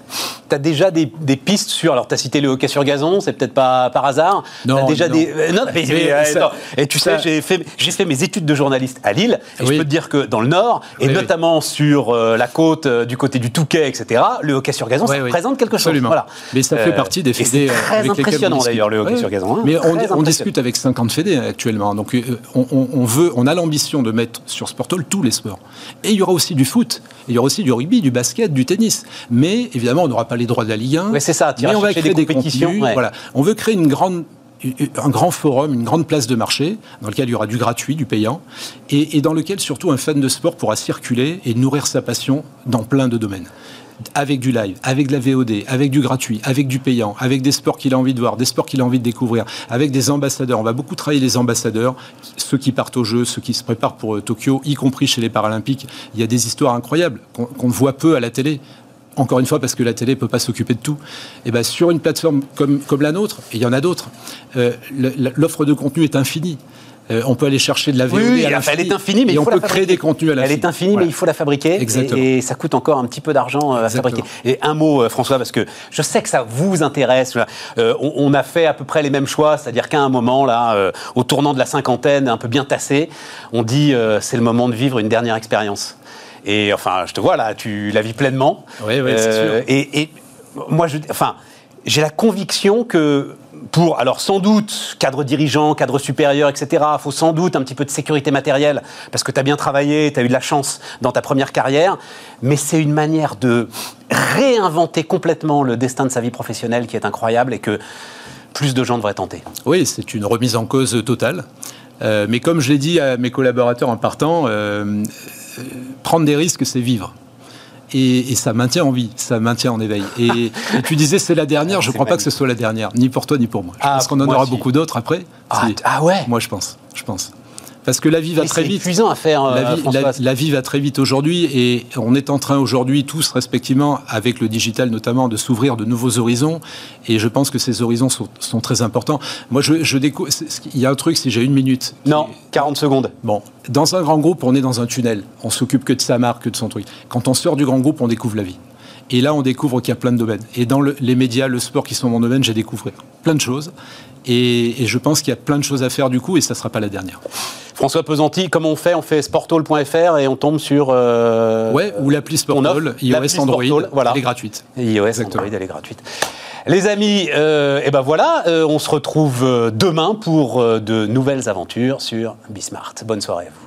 Tu as déjà des, des pistes sur. Alors, tu as cité le hockey sur gazon, c'est peut-être pas par hasard. Non, déjà non. des. euh, non, mais, euh, ça- et tu ça- sais, j'ai fait, fait mes études de journaliste à Lille. Et je peux te dire que dans le Nord, et Oui, oui. notamment sur euh, la côte, du côté du Touquet, etc., le hockey sur gazon, ça représente quelque chose. Absolument. Voilà. Mais ça fait partie des fédés. très avec impressionnant d'ailleurs, le hockey sur gazon. hein. Mais on, discute avec 50 fédés actuellement. Donc on, on- on veut, on a l'ambition de mettre sur Sportol tous les sports. Et il y aura aussi du foot, il y aura aussi du rugby, du basket, du tennis. Mais évidemment, on n'aura pas les droits de la Ligue 1. Ouais, c'est ça, Mais on va créer des des, compétitions, contenus. ouais. Voilà. On veut créer une grande un grand forum, une grande place de marché, dans lequel il y aura du gratuit, du payant, et, et dans lequel surtout un fan de sport pourra circuler et nourrir sa passion dans plein de domaines avec du live, avec de la VOD, avec du gratuit, avec du payant, avec des sports qu'il a envie de voir, des sports qu'il a envie de découvrir, avec des ambassadeurs. On va beaucoup travailler les ambassadeurs, ceux qui partent au jeu, ceux qui se préparent pour euh, Tokyo, y compris chez les Paralympiques. Il y a des histoires incroyables qu'on voit peu à la télé. Encore une fois, parce que la télé ne peut pas s'occuper de tout. Et ben, sur une plateforme comme, la nôtre, et il y en a d'autres, euh, l'offre de contenu est infinie. Euh, on peut aller chercher de la VOD Oui, oui, à enfin, elle est infinie, mais et il on peut créer des contenus à l'infini. Elle est infinie, Voilà. mais il faut la fabriquer. Exactement. Et, et ça coûte encore un petit peu d'argent euh, à Exactement. fabriquer. Et un mot, euh, François, parce que je sais que ça vous intéresse. Euh, on, on a fait à peu près les mêmes choix, c'est-à-dire qu'à un moment, là, euh, au tournant de la cinquantaine, un peu bien tassé, on dit c'est le moment de vivre une dernière expérience. Et enfin, je te vois là, tu la vis pleinement. Oui, oui, c'est sûr. Et, et moi, je, enfin, j'ai la conviction que pour, alors sans doute, cadre dirigeant, cadre supérieur, etc., il faut sans doute un petit peu de sécurité matérielle, parce que tu as bien travaillé, tu as eu de la chance dans ta première carrière, mais c'est une manière de réinventer complètement le destin de sa vie professionnelle qui est incroyable et que plus de gens devraient tenter. Oui, c'est une remise en cause totale. Euh, mais comme je l'ai dit à mes collaborateurs en partant, euh, euh, prendre des risques, c'est vivre. Et, et ça maintient en vie, ça maintient en éveil. Et, *laughs* et tu disais c'est la dernière, je ne crois pas que ce soit la dernière, ni pour toi ni pour moi. Je Ah, pense qu'on en aura beaucoup d'autres après. Ah, ah ouais Moi je pense, je pense. Parce que la vie va très c'est vite. épuisant à faire, euh, la, vie, François. la- la vie va très vite aujourd'hui et on est en train aujourd'hui tous respectivement, avec le digital notamment, de s'ouvrir de nouveaux horizons et je pense que ces horizons sont, sont très importants. Moi, je, je découvre. c'est- c'est- Il y a un truc, si j'ai une minute. qui- Non, 40 secondes. Bon, dans un grand groupe, on est dans un tunnel. On s'occupe que de sa marque, que de son truc. Quand on sort du grand groupe, on découvre la vie. Et là, on découvre qu'il y a plein de domaines. Et dans le- les médias, le sport qui sont mon domaine, j'ai découvert plein de choses. Et, et je pense qu'il y a plein de choses à faire du coup, et ça ne sera pas la dernière. François Pesanti, comment on fait? On fait sportall.fr et on tombe sur. euh, Ouais, ou l'appli Sportol, iOS, Android, Sportall, voilà. elle est gratuite. iOS, Exactement. Android, elle est gratuite. Les amis, euh, et ben voilà, euh, on se retrouve euh, demain pour euh, de nouvelles aventures sur Bismart. Bonne soirée à vous.